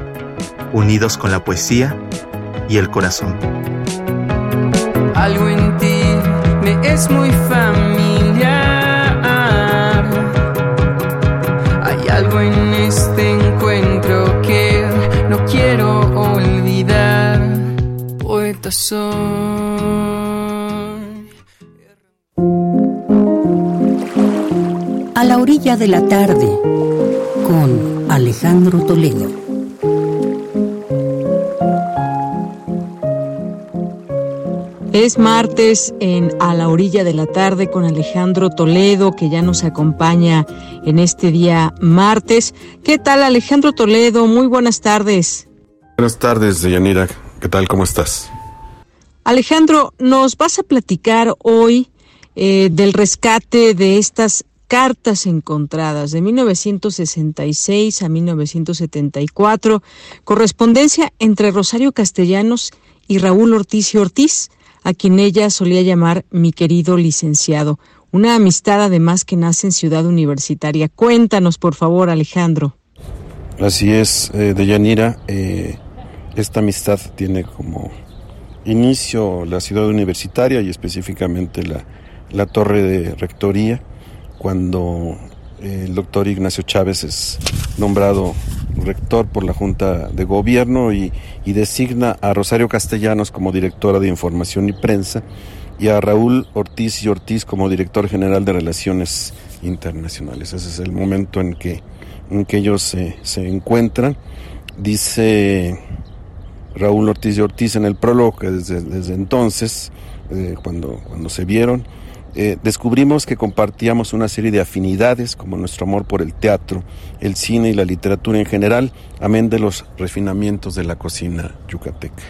unidos con la poesía y el corazón. Algo en ti me es muy familiar. A la orilla de la tarde, con Alejandro Toledo. Es martes en A la orilla de la tarde con Alejandro Toledo, que ya nos acompaña en este día martes. ¿Qué tal Alejandro Toledo? Muy buenas tardes. Buenas tardes, Yanira. ¿Qué tal? ¿Cómo estás? Alejandro, nos vas a platicar hoy eh, del rescate de estas cartas encontradas de 1966 a 1974, correspondencia entre Rosario Castellanos y Raúl Ortiz y Ortiz, a quien ella solía llamar mi querido licenciado. Una amistad además que nace en Ciudad Universitaria. Cuéntanos, por favor, Alejandro. Así es, eh, Deyanira. Eh, esta amistad tiene como inicio la Ciudad Universitaria y específicamente la, la Torre de Rectoría, cuando eh, el doctor Ignacio Chávez es nombrado rector por la Junta de Gobierno y, designa a Rosario Castellanos como directora de Información y Prensa y a Raúl Ortiz y Ortiz como director general de Relaciones Internacionales. Ese es el momento en que, en que ellos se, se encuentran. Dice Raúl Ortiz y Ortiz en el prólogo que desde, entonces, eh, cuando, cuando se vieron, eh, descubrimos que compartíamos una serie de afinidades, como nuestro amor por el teatro, el cine y la literatura en general, amén de los refinamientos de la cocina yucateca.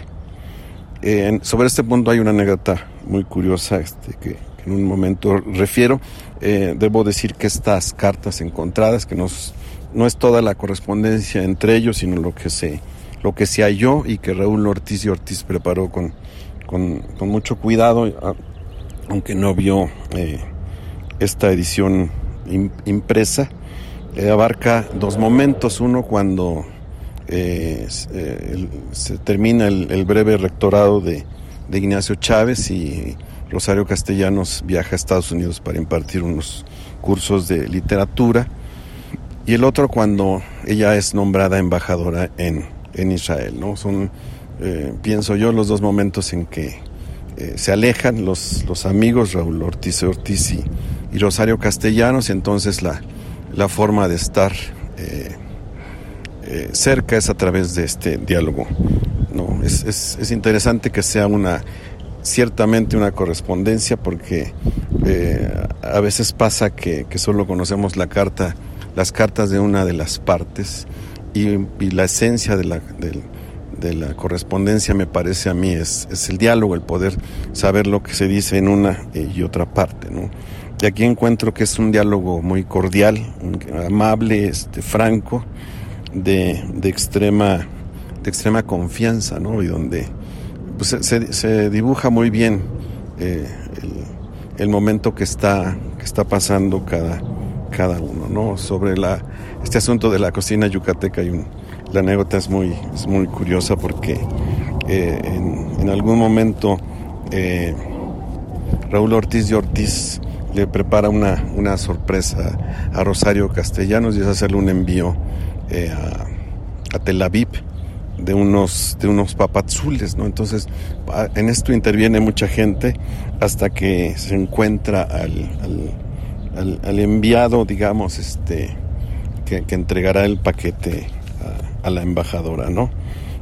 Eh, sobre este punto hay una anécdota muy curiosa este, que, que en un momento refiero. Debo decir que estas cartas encontradas, que no es toda la correspondencia entre ellos, sino lo que se, lo que se halló y que Raúl Ortiz y Ortiz preparó con, con, mucho cuidado aunque no vio eh, esta edición impresa, eh, abarca dos momentos. Uno cuando eh, se termina el, breve rectorado de, Ignacio Chávez y Rosario Castellanos viaja a Estados Unidos para impartir unos cursos de literatura. Y el otro cuando ella es nombrada embajadora en, en Israel. ¿no? Son, pienso yo, los dos momentos en que eh, se alejan los, los amigos Raúl Ortiz Ortiz y, Rosario Castellanos, y entonces la, la forma de estar eh, eh, cerca es a través de este diálogo. ¿no? Es, es, es, interesante que sea una ciertamente una correspondencia porque a veces pasa que, que, solo conocemos la carta, las cartas de una de las partes y, la esencia de la, de la correspondencia me parece a mí es, es, el diálogo, el poder saber lo que se dice en una y otra parte, ¿no? Y aquí encuentro que es un diálogo muy cordial, amable, este, franco, de, de, extrema, de extrema confianza, ¿no? Y donde pues, se, se, dibuja muy bien eh, el, el, momento que está, que está pasando cada, cada uno, ¿no? Sobre la, este asunto de la cocina yucateca un la anécdota es muy, es muy curiosa porque eh, en, algún momento eh, Raúl Ortiz de Ortiz le prepara una, una, sorpresa a Rosario Castellanos y es hacerle un envío eh, a, a, Tel Aviv de unos, de unos papazules, ¿no? Entonces, en esto interviene mucha gente hasta que se encuentra al, al enviado, digamos, este, que, entregará el paquete a la embajadora, ¿no?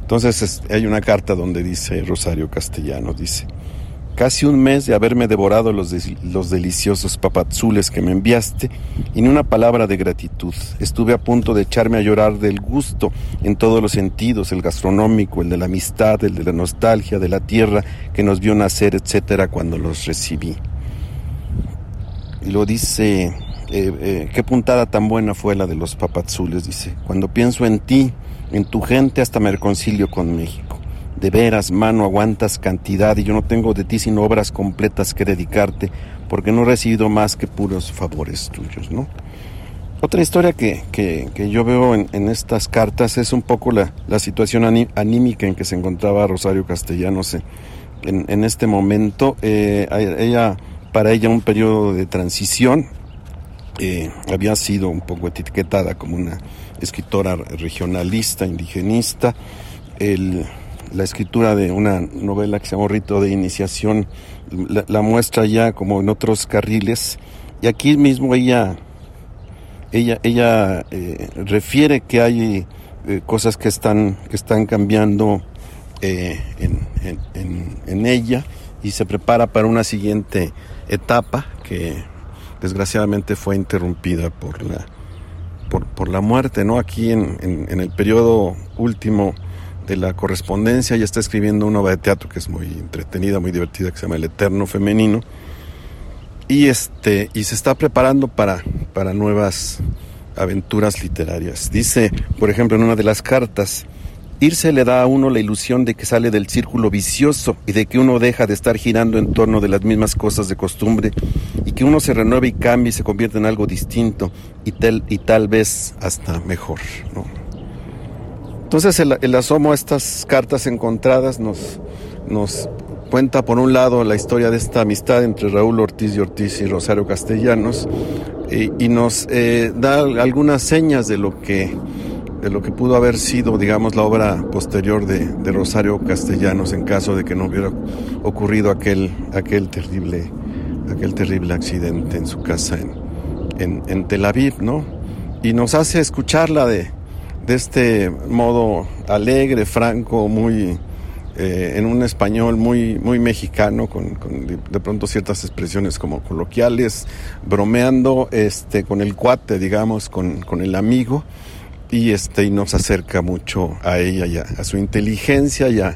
Entonces hay una carta donde dice Rosario Castellano, dice, casi un mes de haberme devorado los, los deliciosos papazules que me enviaste y ni una palabra de gratitud. Estuve a punto de echarme a llorar del gusto en todos los sentidos, el gastronómico, el de la amistad, el de la nostalgia, de la tierra que nos vio nacer, etcétera, cuando los recibí. Y lo dice, eh, eh, qué puntada tan buena fue la de los papazules, dice, cuando pienso en ti, en tu gente hasta me reconcilio con México. de veras, mano, aguantas cantidad y yo no tengo de ti sino obras completas que dedicarte, porque no he recibido más que puros favores tuyos, ¿no? Otra historia que, que, yo veo en, estas cartas es un poco la, la, situación anímica en que se encontraba Rosario Castellanos en, en este momento. Eh, ella, para ella un periodo de transición, eh, había sido un poco etiquetada como una escritora regionalista, indigenista. El, la escritura de una novela que se llama Rito de Iniciación la, muestra ya como en otros carriles. Y aquí mismo ella, ella, ella eh, refiere que hay eh, cosas que están, que están cambiando en, en, en ella y se prepara para una siguiente etapa que desgraciadamente fue interrumpida por la, por, la muerte, ¿no? Aquí en, el periodo último de la correspondencia ya está escribiendo una obra de teatro que es muy entretenida, muy divertida, que se llama El Eterno Femenino. Y, este, y se está preparando para, para nuevas aventuras literarias. Dice, por ejemplo, en una de las cartas, Irse le da a uno la ilusión de que sale del círculo vicioso y de que uno deja de estar girando en torno de las mismas cosas de costumbre y que uno se renueva y cambia y se convierte en algo distinto y tal, y tal vez hasta mejor. Entonces el, asomo a estas cartas encontradas nos, nos cuenta por un lado la historia de esta amistad entre Raúl Ortiz y Ortiz y Rosario Castellanos y, nos eh, da algunas señas de lo que de lo que pudo haber sido, digamos, la obra posterior de, Rosario Castellanos en caso de que no hubiera ocurrido aquel, aquel, terrible, aquel terrible accidente en su casa en, en, Tel Aviv, ¿no? Y nos hace escucharla de, de este modo alegre, franco, muy, eh, en un español muy, muy mexicano, con, de, pronto ciertas expresiones como coloquiales, bromeando este, con el cuate, digamos, con, con el amigo y este y nos acerca mucho a ella y a, su inteligencia y a,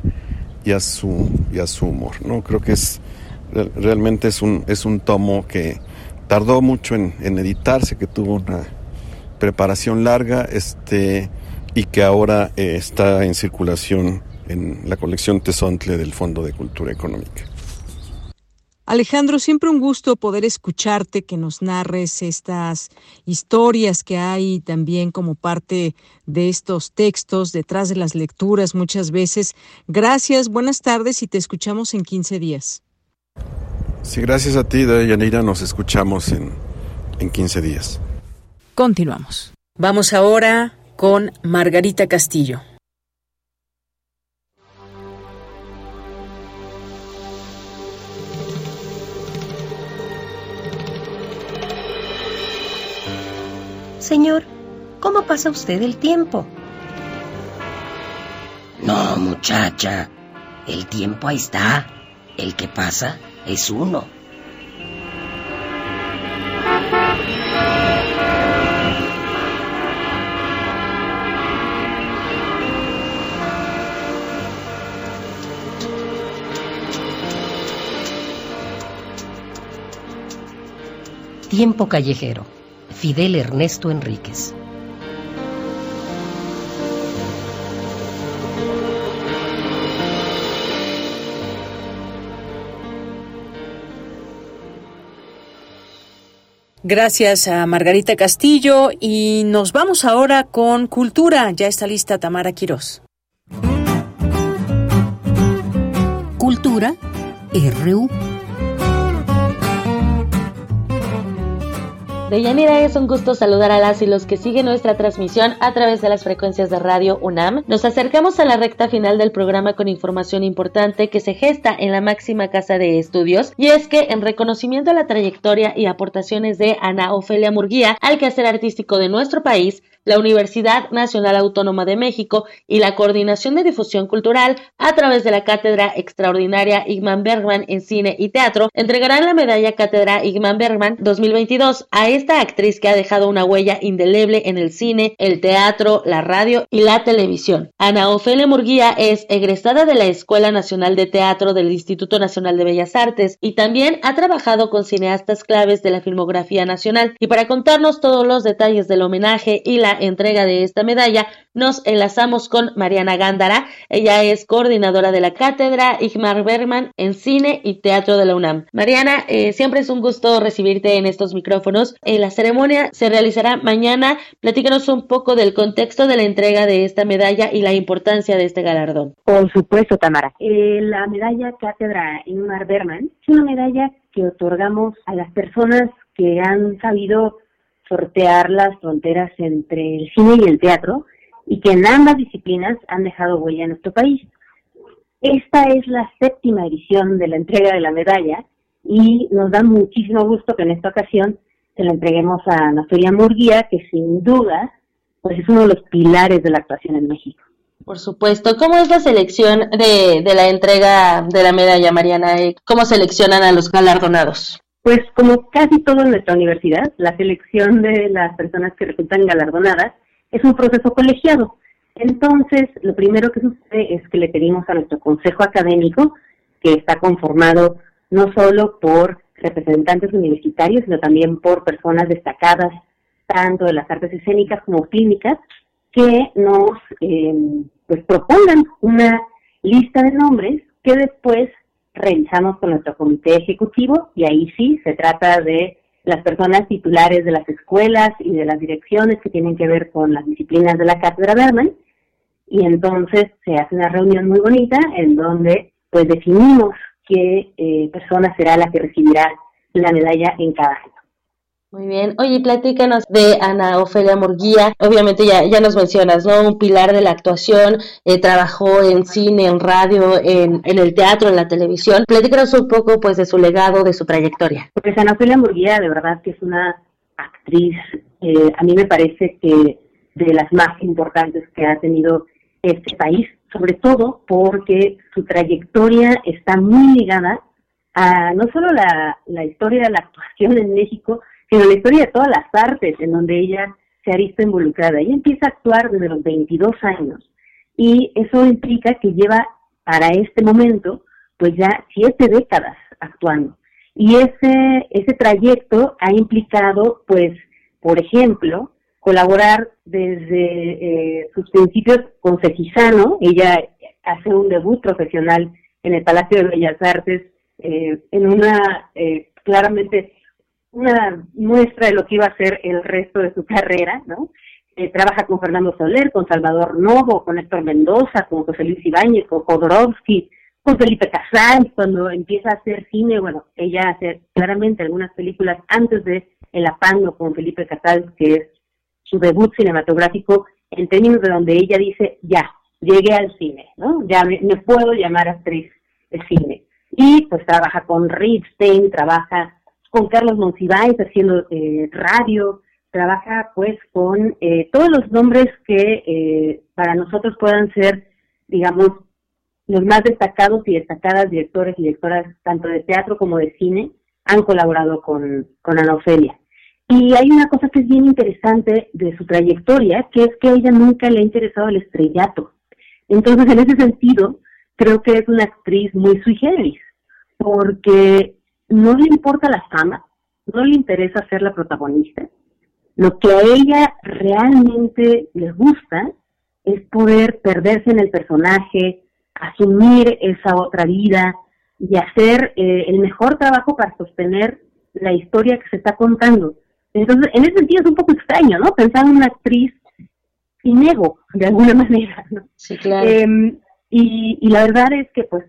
y a, su y a su humor no creo que es realmente es un es un tomo que tardó mucho en, editarse que tuvo una preparación larga este y que ahora eh, está en circulación en la colección Tesontle del Fondo de Cultura Económica. Alejandro, siempre un gusto poder escucharte, que nos narres estas historias que hay también como parte de estos textos, detrás de las lecturas muchas veces. Gracias, buenas tardes y te escuchamos en 15 días. Sí, gracias a ti, Yanira, nos escuchamos en, en 15 días. Continuamos. Vamos ahora con Margarita Castillo. Señor, ¿cómo pasa usted el tiempo? No, muchacha. El tiempo ahí está. El que pasa es uno. Tiempo callejero Fidel Ernesto Enríquez. Gracias a Margarita Castillo y nos vamos ahora con Cultura. Ya está lista Tamara Quirós. Cultura RU. Deyanira, es un gusto saludar a las y los que siguen nuestra transmisión a través de las frecuencias de Radio UNAM. Nos acercamos a la recta final del programa con información importante que se gesta en la máxima casa de estudios y es que en reconocimiento a la trayectoria y aportaciones de Ana Ofelia Murguía al quehacer artístico de nuestro país, la Universidad Nacional Autónoma de México y la Coordinación de Difusión Cultural a través de la Cátedra Extraordinaria Igman Bergman en Cine y Teatro entregarán la medalla Cátedra Igman Bergman 2022 a esta actriz que ha dejado una huella indeleble en el cine, el teatro, la radio y la televisión. Ana Ofelia Murguía es egresada de la Escuela Nacional de Teatro del Instituto Nacional de Bellas Artes y también ha trabajado con cineastas claves de la filmografía nacional. Y para contarnos todos los detalles del homenaje y la entrega de esta medalla, nos enlazamos con Mariana Gándara. Ella es coordinadora de la cátedra Igmar Bergman en cine y teatro de la UNAM. Mariana, eh, siempre es un gusto recibirte en estos micrófonos. Eh, la ceremonia se realizará mañana. Platícanos un poco del contexto de la entrega de esta medalla y la importancia de este galardón. Por supuesto, Tamara. Eh, la medalla cátedra Ingmar Bergman es una medalla que otorgamos a las personas que han sabido sortear las fronteras entre el cine y el teatro y que en ambas disciplinas han dejado huella en nuestro país. Esta es la séptima edición de la entrega de la medalla y nos da muchísimo gusto que en esta ocasión se la entreguemos a Nastoria Murguía, que sin duda pues es uno de los pilares de la actuación en México. Por supuesto. ¿Cómo es la selección de, de la entrega de la medalla, Mariana? ¿Cómo seleccionan a los galardonados? Pues como casi todo en nuestra universidad, la selección de las personas que resultan galardonadas es un proceso colegiado. Entonces, lo primero que sucede es que le pedimos a nuestro consejo académico, que está conformado no solo por representantes universitarios, sino también por personas destacadas, tanto de las artes escénicas como clínicas, que nos eh, pues propongan una lista de nombres que después revisamos con nuestro comité ejecutivo y ahí sí se trata de las personas titulares de las escuelas y de las direcciones que tienen que ver con las disciplinas de la cátedra Berman y entonces se hace una reunión muy bonita en donde pues definimos qué eh, persona será la que recibirá la medalla en cada año. Muy bien. Oye, platícanos de Ana Ofelia Murguía. Obviamente ya, ya nos mencionas, ¿no? Un pilar de la actuación, eh, trabajó en cine, en radio, en, en, el teatro, en la televisión. Platícanos un poco, pues, de su legado, de su trayectoria. Pues Ana Ofelia Murguía, de verdad que es una actriz, eh, a mí me parece que de las más importantes que ha tenido este país, sobre todo porque su trayectoria está muy ligada a no solo la, la historia de la actuación en México, sino la historia de todas las artes en donde ella se ha visto involucrada. Ella empieza a actuar desde los 22 años y eso implica que lleva para este momento pues ya siete décadas actuando. Y ese, ese trayecto ha implicado pues, por ejemplo, colaborar desde eh, sus principios con Cejizano. Ella hace un debut profesional en el Palacio de Bellas Artes eh, en una eh, claramente una muestra de lo que iba a ser el resto de su carrera, ¿no? Eh, trabaja con Fernando Soler, con Salvador Novo, con Héctor Mendoza, con José Luis Ibáñez, con Jodorowsky, con Felipe Casal, cuando empieza a hacer cine, bueno, ella hace claramente algunas películas antes de El Apando con Felipe Casal, que es su debut cinematográfico, en términos de donde ella dice, ya, llegué al cine, ¿no? Ya me, me puedo llamar actriz de cine. Y pues trabaja con Ripstein, trabaja con Carlos Monsiváis haciendo eh, radio, trabaja pues con eh, todos los nombres que eh, para nosotros puedan ser, digamos, los más destacados y destacadas directores y directoras tanto de teatro como de cine han colaborado con, con Ana Ofelia. Y hay una cosa que es bien interesante de su trayectoria, que es que a ella nunca le ha interesado el estrellato. Entonces, en ese sentido, creo que es una actriz muy sui porque no le importa la fama, no le interesa ser la protagonista. Lo que a ella realmente le gusta es poder perderse en el personaje, asumir esa otra vida y hacer eh, el mejor trabajo para sostener la historia que se está contando. Entonces, en ese sentido es un poco extraño, ¿no? Pensar en una actriz sin ego, de alguna manera, ¿no? Sí, claro. Eh, y, y la verdad es que, pues,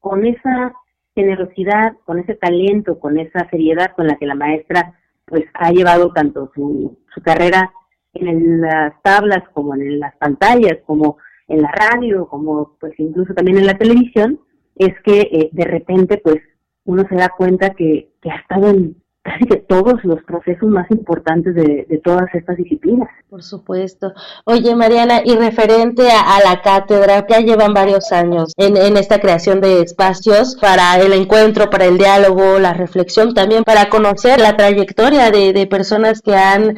con esa generosidad, con ese talento, con esa seriedad con la que la maestra pues ha llevado tanto su, su carrera en las tablas como en las pantallas, como en la radio, como pues incluso también en la televisión, es que eh, de repente pues uno se da cuenta que, que ha estado en casi que todos los procesos más importantes de, de, todas estas disciplinas. Por supuesto. Oye, Mariana, y referente a, la cátedra, ya llevan varios años en, en, esta creación de espacios para el encuentro, para el diálogo, la reflexión, también para conocer la trayectoria de, de personas que han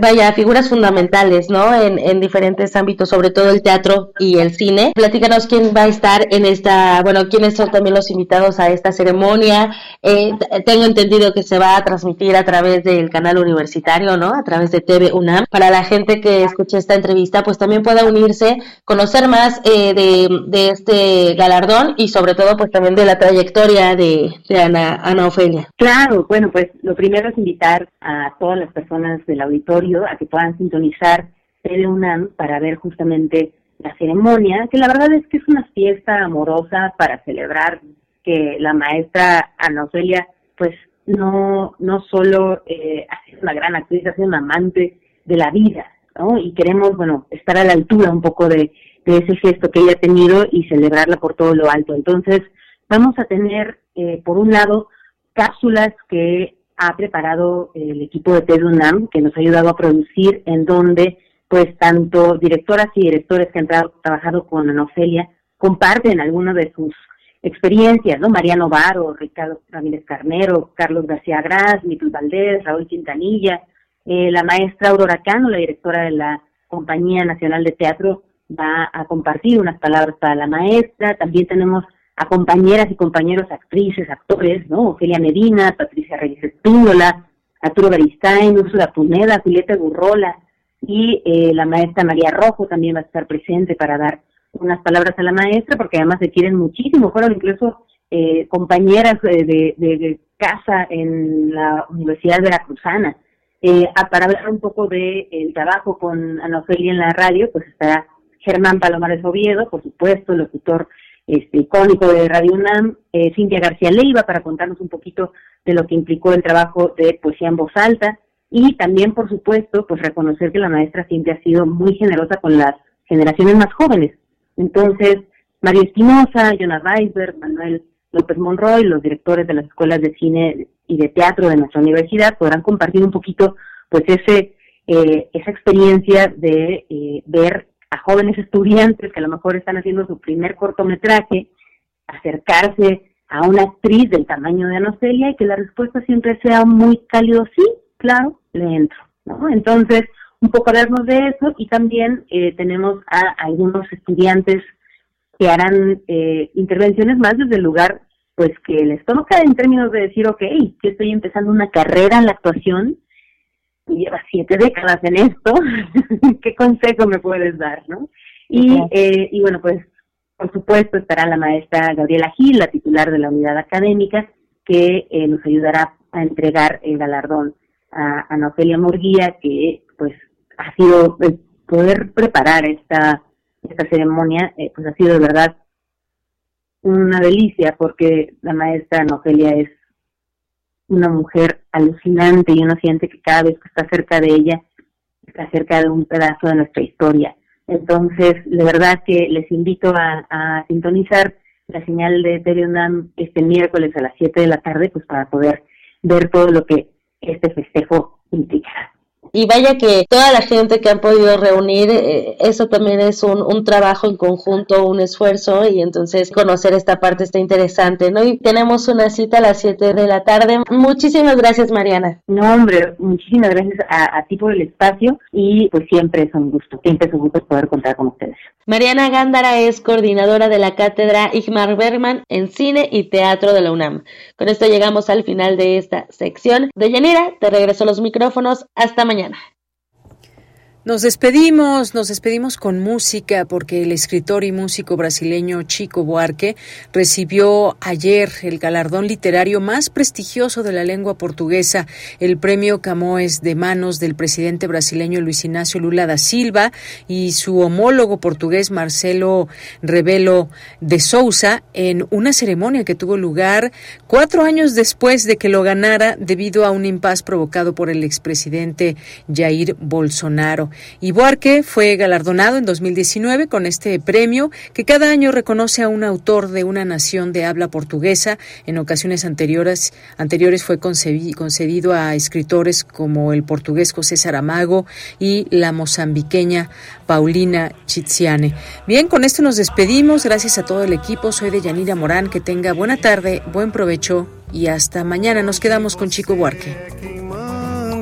vaya, figuras fundamentales, ¿no? En, en diferentes ámbitos, sobre todo el teatro y el cine. Platícanos quién va a estar en esta, bueno, quiénes son también los invitados a esta ceremonia. Eh, tengo entendido que se va a transmitir a través del canal universitario, ¿no? A través de TV UNAM. Para la gente que escuche esta entrevista, pues también pueda unirse, conocer más eh, de, este galardón y sobre todo, pues también de la trayectoria de, de Ana, Ana Ofelia. Claro, bueno, pues lo primero es invitar a todas las personas del auditorio a que puedan sintonizar TV UNAM para ver justamente la ceremonia, que la verdad es que es una fiesta amorosa para celebrar que la maestra Ana Ofelia, pues no, no solo eh, ha sido una gran actriz, ha sido una amante de la vida, ¿no? Y queremos, bueno, estar a la altura un poco de, de ese gesto que ella ha tenido y celebrarla por todo lo alto. Entonces, vamos a tener, eh, por un lado, cápsulas que ha preparado el equipo de TEDUNAM, que nos ha ayudado a producir, en donde pues tanto directoras y directores que han trabajado con Ana Ofelia comparten algunas de sus experiencias, ¿no? Mariano Varo, Ricardo Ramírez Carnero, Carlos García Gras, Mitul Valdés, Raúl Quintanilla, eh, la maestra Aurora Cano, la directora de la Compañía Nacional de Teatro, va a compartir unas palabras para la maestra. También tenemos a compañeras y compañeros actrices, actores, ¿no? Ofelia Medina, Patricia Reyes Espíndola, Arturo Beristain, Úrsula Puneda, Julieta Gurrola y eh, la maestra María Rojo también va a estar presente para dar unas palabras a la maestra porque además se quieren muchísimo, fueron incluso eh, compañeras de, de, de, casa en la Universidad Veracruzana. Eh, para hablar un poco del el trabajo con Ana Ofelia en la radio, pues estará Germán Palomares Oviedo, por supuesto, locutor este, icónico de Radio UNAM, eh, Cintia García Leiva, para contarnos un poquito de lo que implicó el trabajo de poesía en voz alta, y también, por supuesto, pues reconocer que la maestra Cintia ha sido muy generosa con las generaciones más jóvenes. Entonces, Mario Espinosa, Jonas Weisberg, Manuel López Monroy, los directores de las escuelas de cine y de teatro de nuestra universidad podrán compartir un poquito, pues, ese eh, esa experiencia de eh, ver a jóvenes estudiantes que a lo mejor están haciendo su primer cortometraje, acercarse a una actriz del tamaño de Anocelia y que la respuesta siempre sea muy cálido, sí, claro, le entro, ¿no? Entonces, un poco hablarnos de eso y también eh, tenemos a algunos estudiantes que harán eh, intervenciones más desde el lugar pues que les toca en términos de decir, ok, yo estoy empezando una carrera en la actuación y llevas siete décadas en esto, ¿qué consejo me puedes dar, no? Y, eh, y bueno, pues por supuesto estará la maestra Gabriela Gil, la titular de la unidad académica, que eh, nos ayudará a entregar el galardón a Ana Ofelia Murguía, que pues ha sido el poder preparar esta, esta ceremonia, eh, pues ha sido de verdad una delicia porque la maestra Ana Ofelia es una mujer alucinante y uno siente que cada vez que está cerca de ella está cerca de un pedazo de nuestra historia. Entonces, de verdad que les invito a, sintonizar la señal de TV este miércoles a las 7 de la tarde, pues para poder ver todo lo que este festejo implica. Y vaya que toda la gente que han podido reunir, eh, eso también es un, un, trabajo en conjunto, un esfuerzo, y entonces conocer esta parte está interesante, ¿no? Y tenemos una cita a las 7 de la tarde. Muchísimas gracias, Mariana. No, hombre, muchísimas gracias a, a ti por el espacio y pues siempre es un gusto, siempre es un gusto poder contar con ustedes. Mariana Gándara es coordinadora de la cátedra Igmar Bergman en Cine y Teatro de la UNAM. Con esto llegamos al final de esta sección. De Yanira, te regreso los micrófonos. Hasta mañana. mañana. Nos despedimos, nos despedimos con música porque el escritor y músico brasileño Chico Buarque recibió ayer el galardón literario más prestigioso de la lengua portuguesa, el premio Camões de manos del presidente brasileño Luis Ignacio Lula da Silva y su homólogo portugués Marcelo Rebelo de Sousa en una ceremonia que tuvo lugar cuatro años después de que lo ganara debido a un impas provocado por el expresidente Jair Bolsonaro. Y Buarque fue galardonado en 2019 con este premio que cada año reconoce a un autor de una nación de habla portuguesa. En ocasiones anteriores, anteriores fue concedido a escritores como el portugués José Saramago y la mozambiqueña Paulina Chiziane. Bien, con esto nos despedimos. Gracias a todo el equipo. Soy de Yanira Morán. Que tenga buena tarde, buen provecho y hasta mañana. Nos quedamos con Chico Buarque.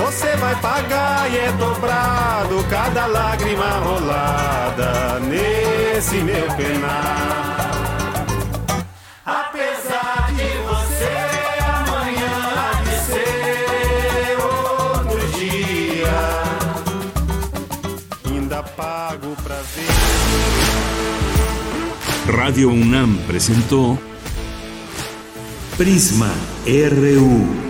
Você vai pagar e é dobrado cada lágrima rolada nesse meu penar. Apesar de você amanhã de ser outro dia, ainda pago pra ver. Radio UNAM presentó Prisma RU.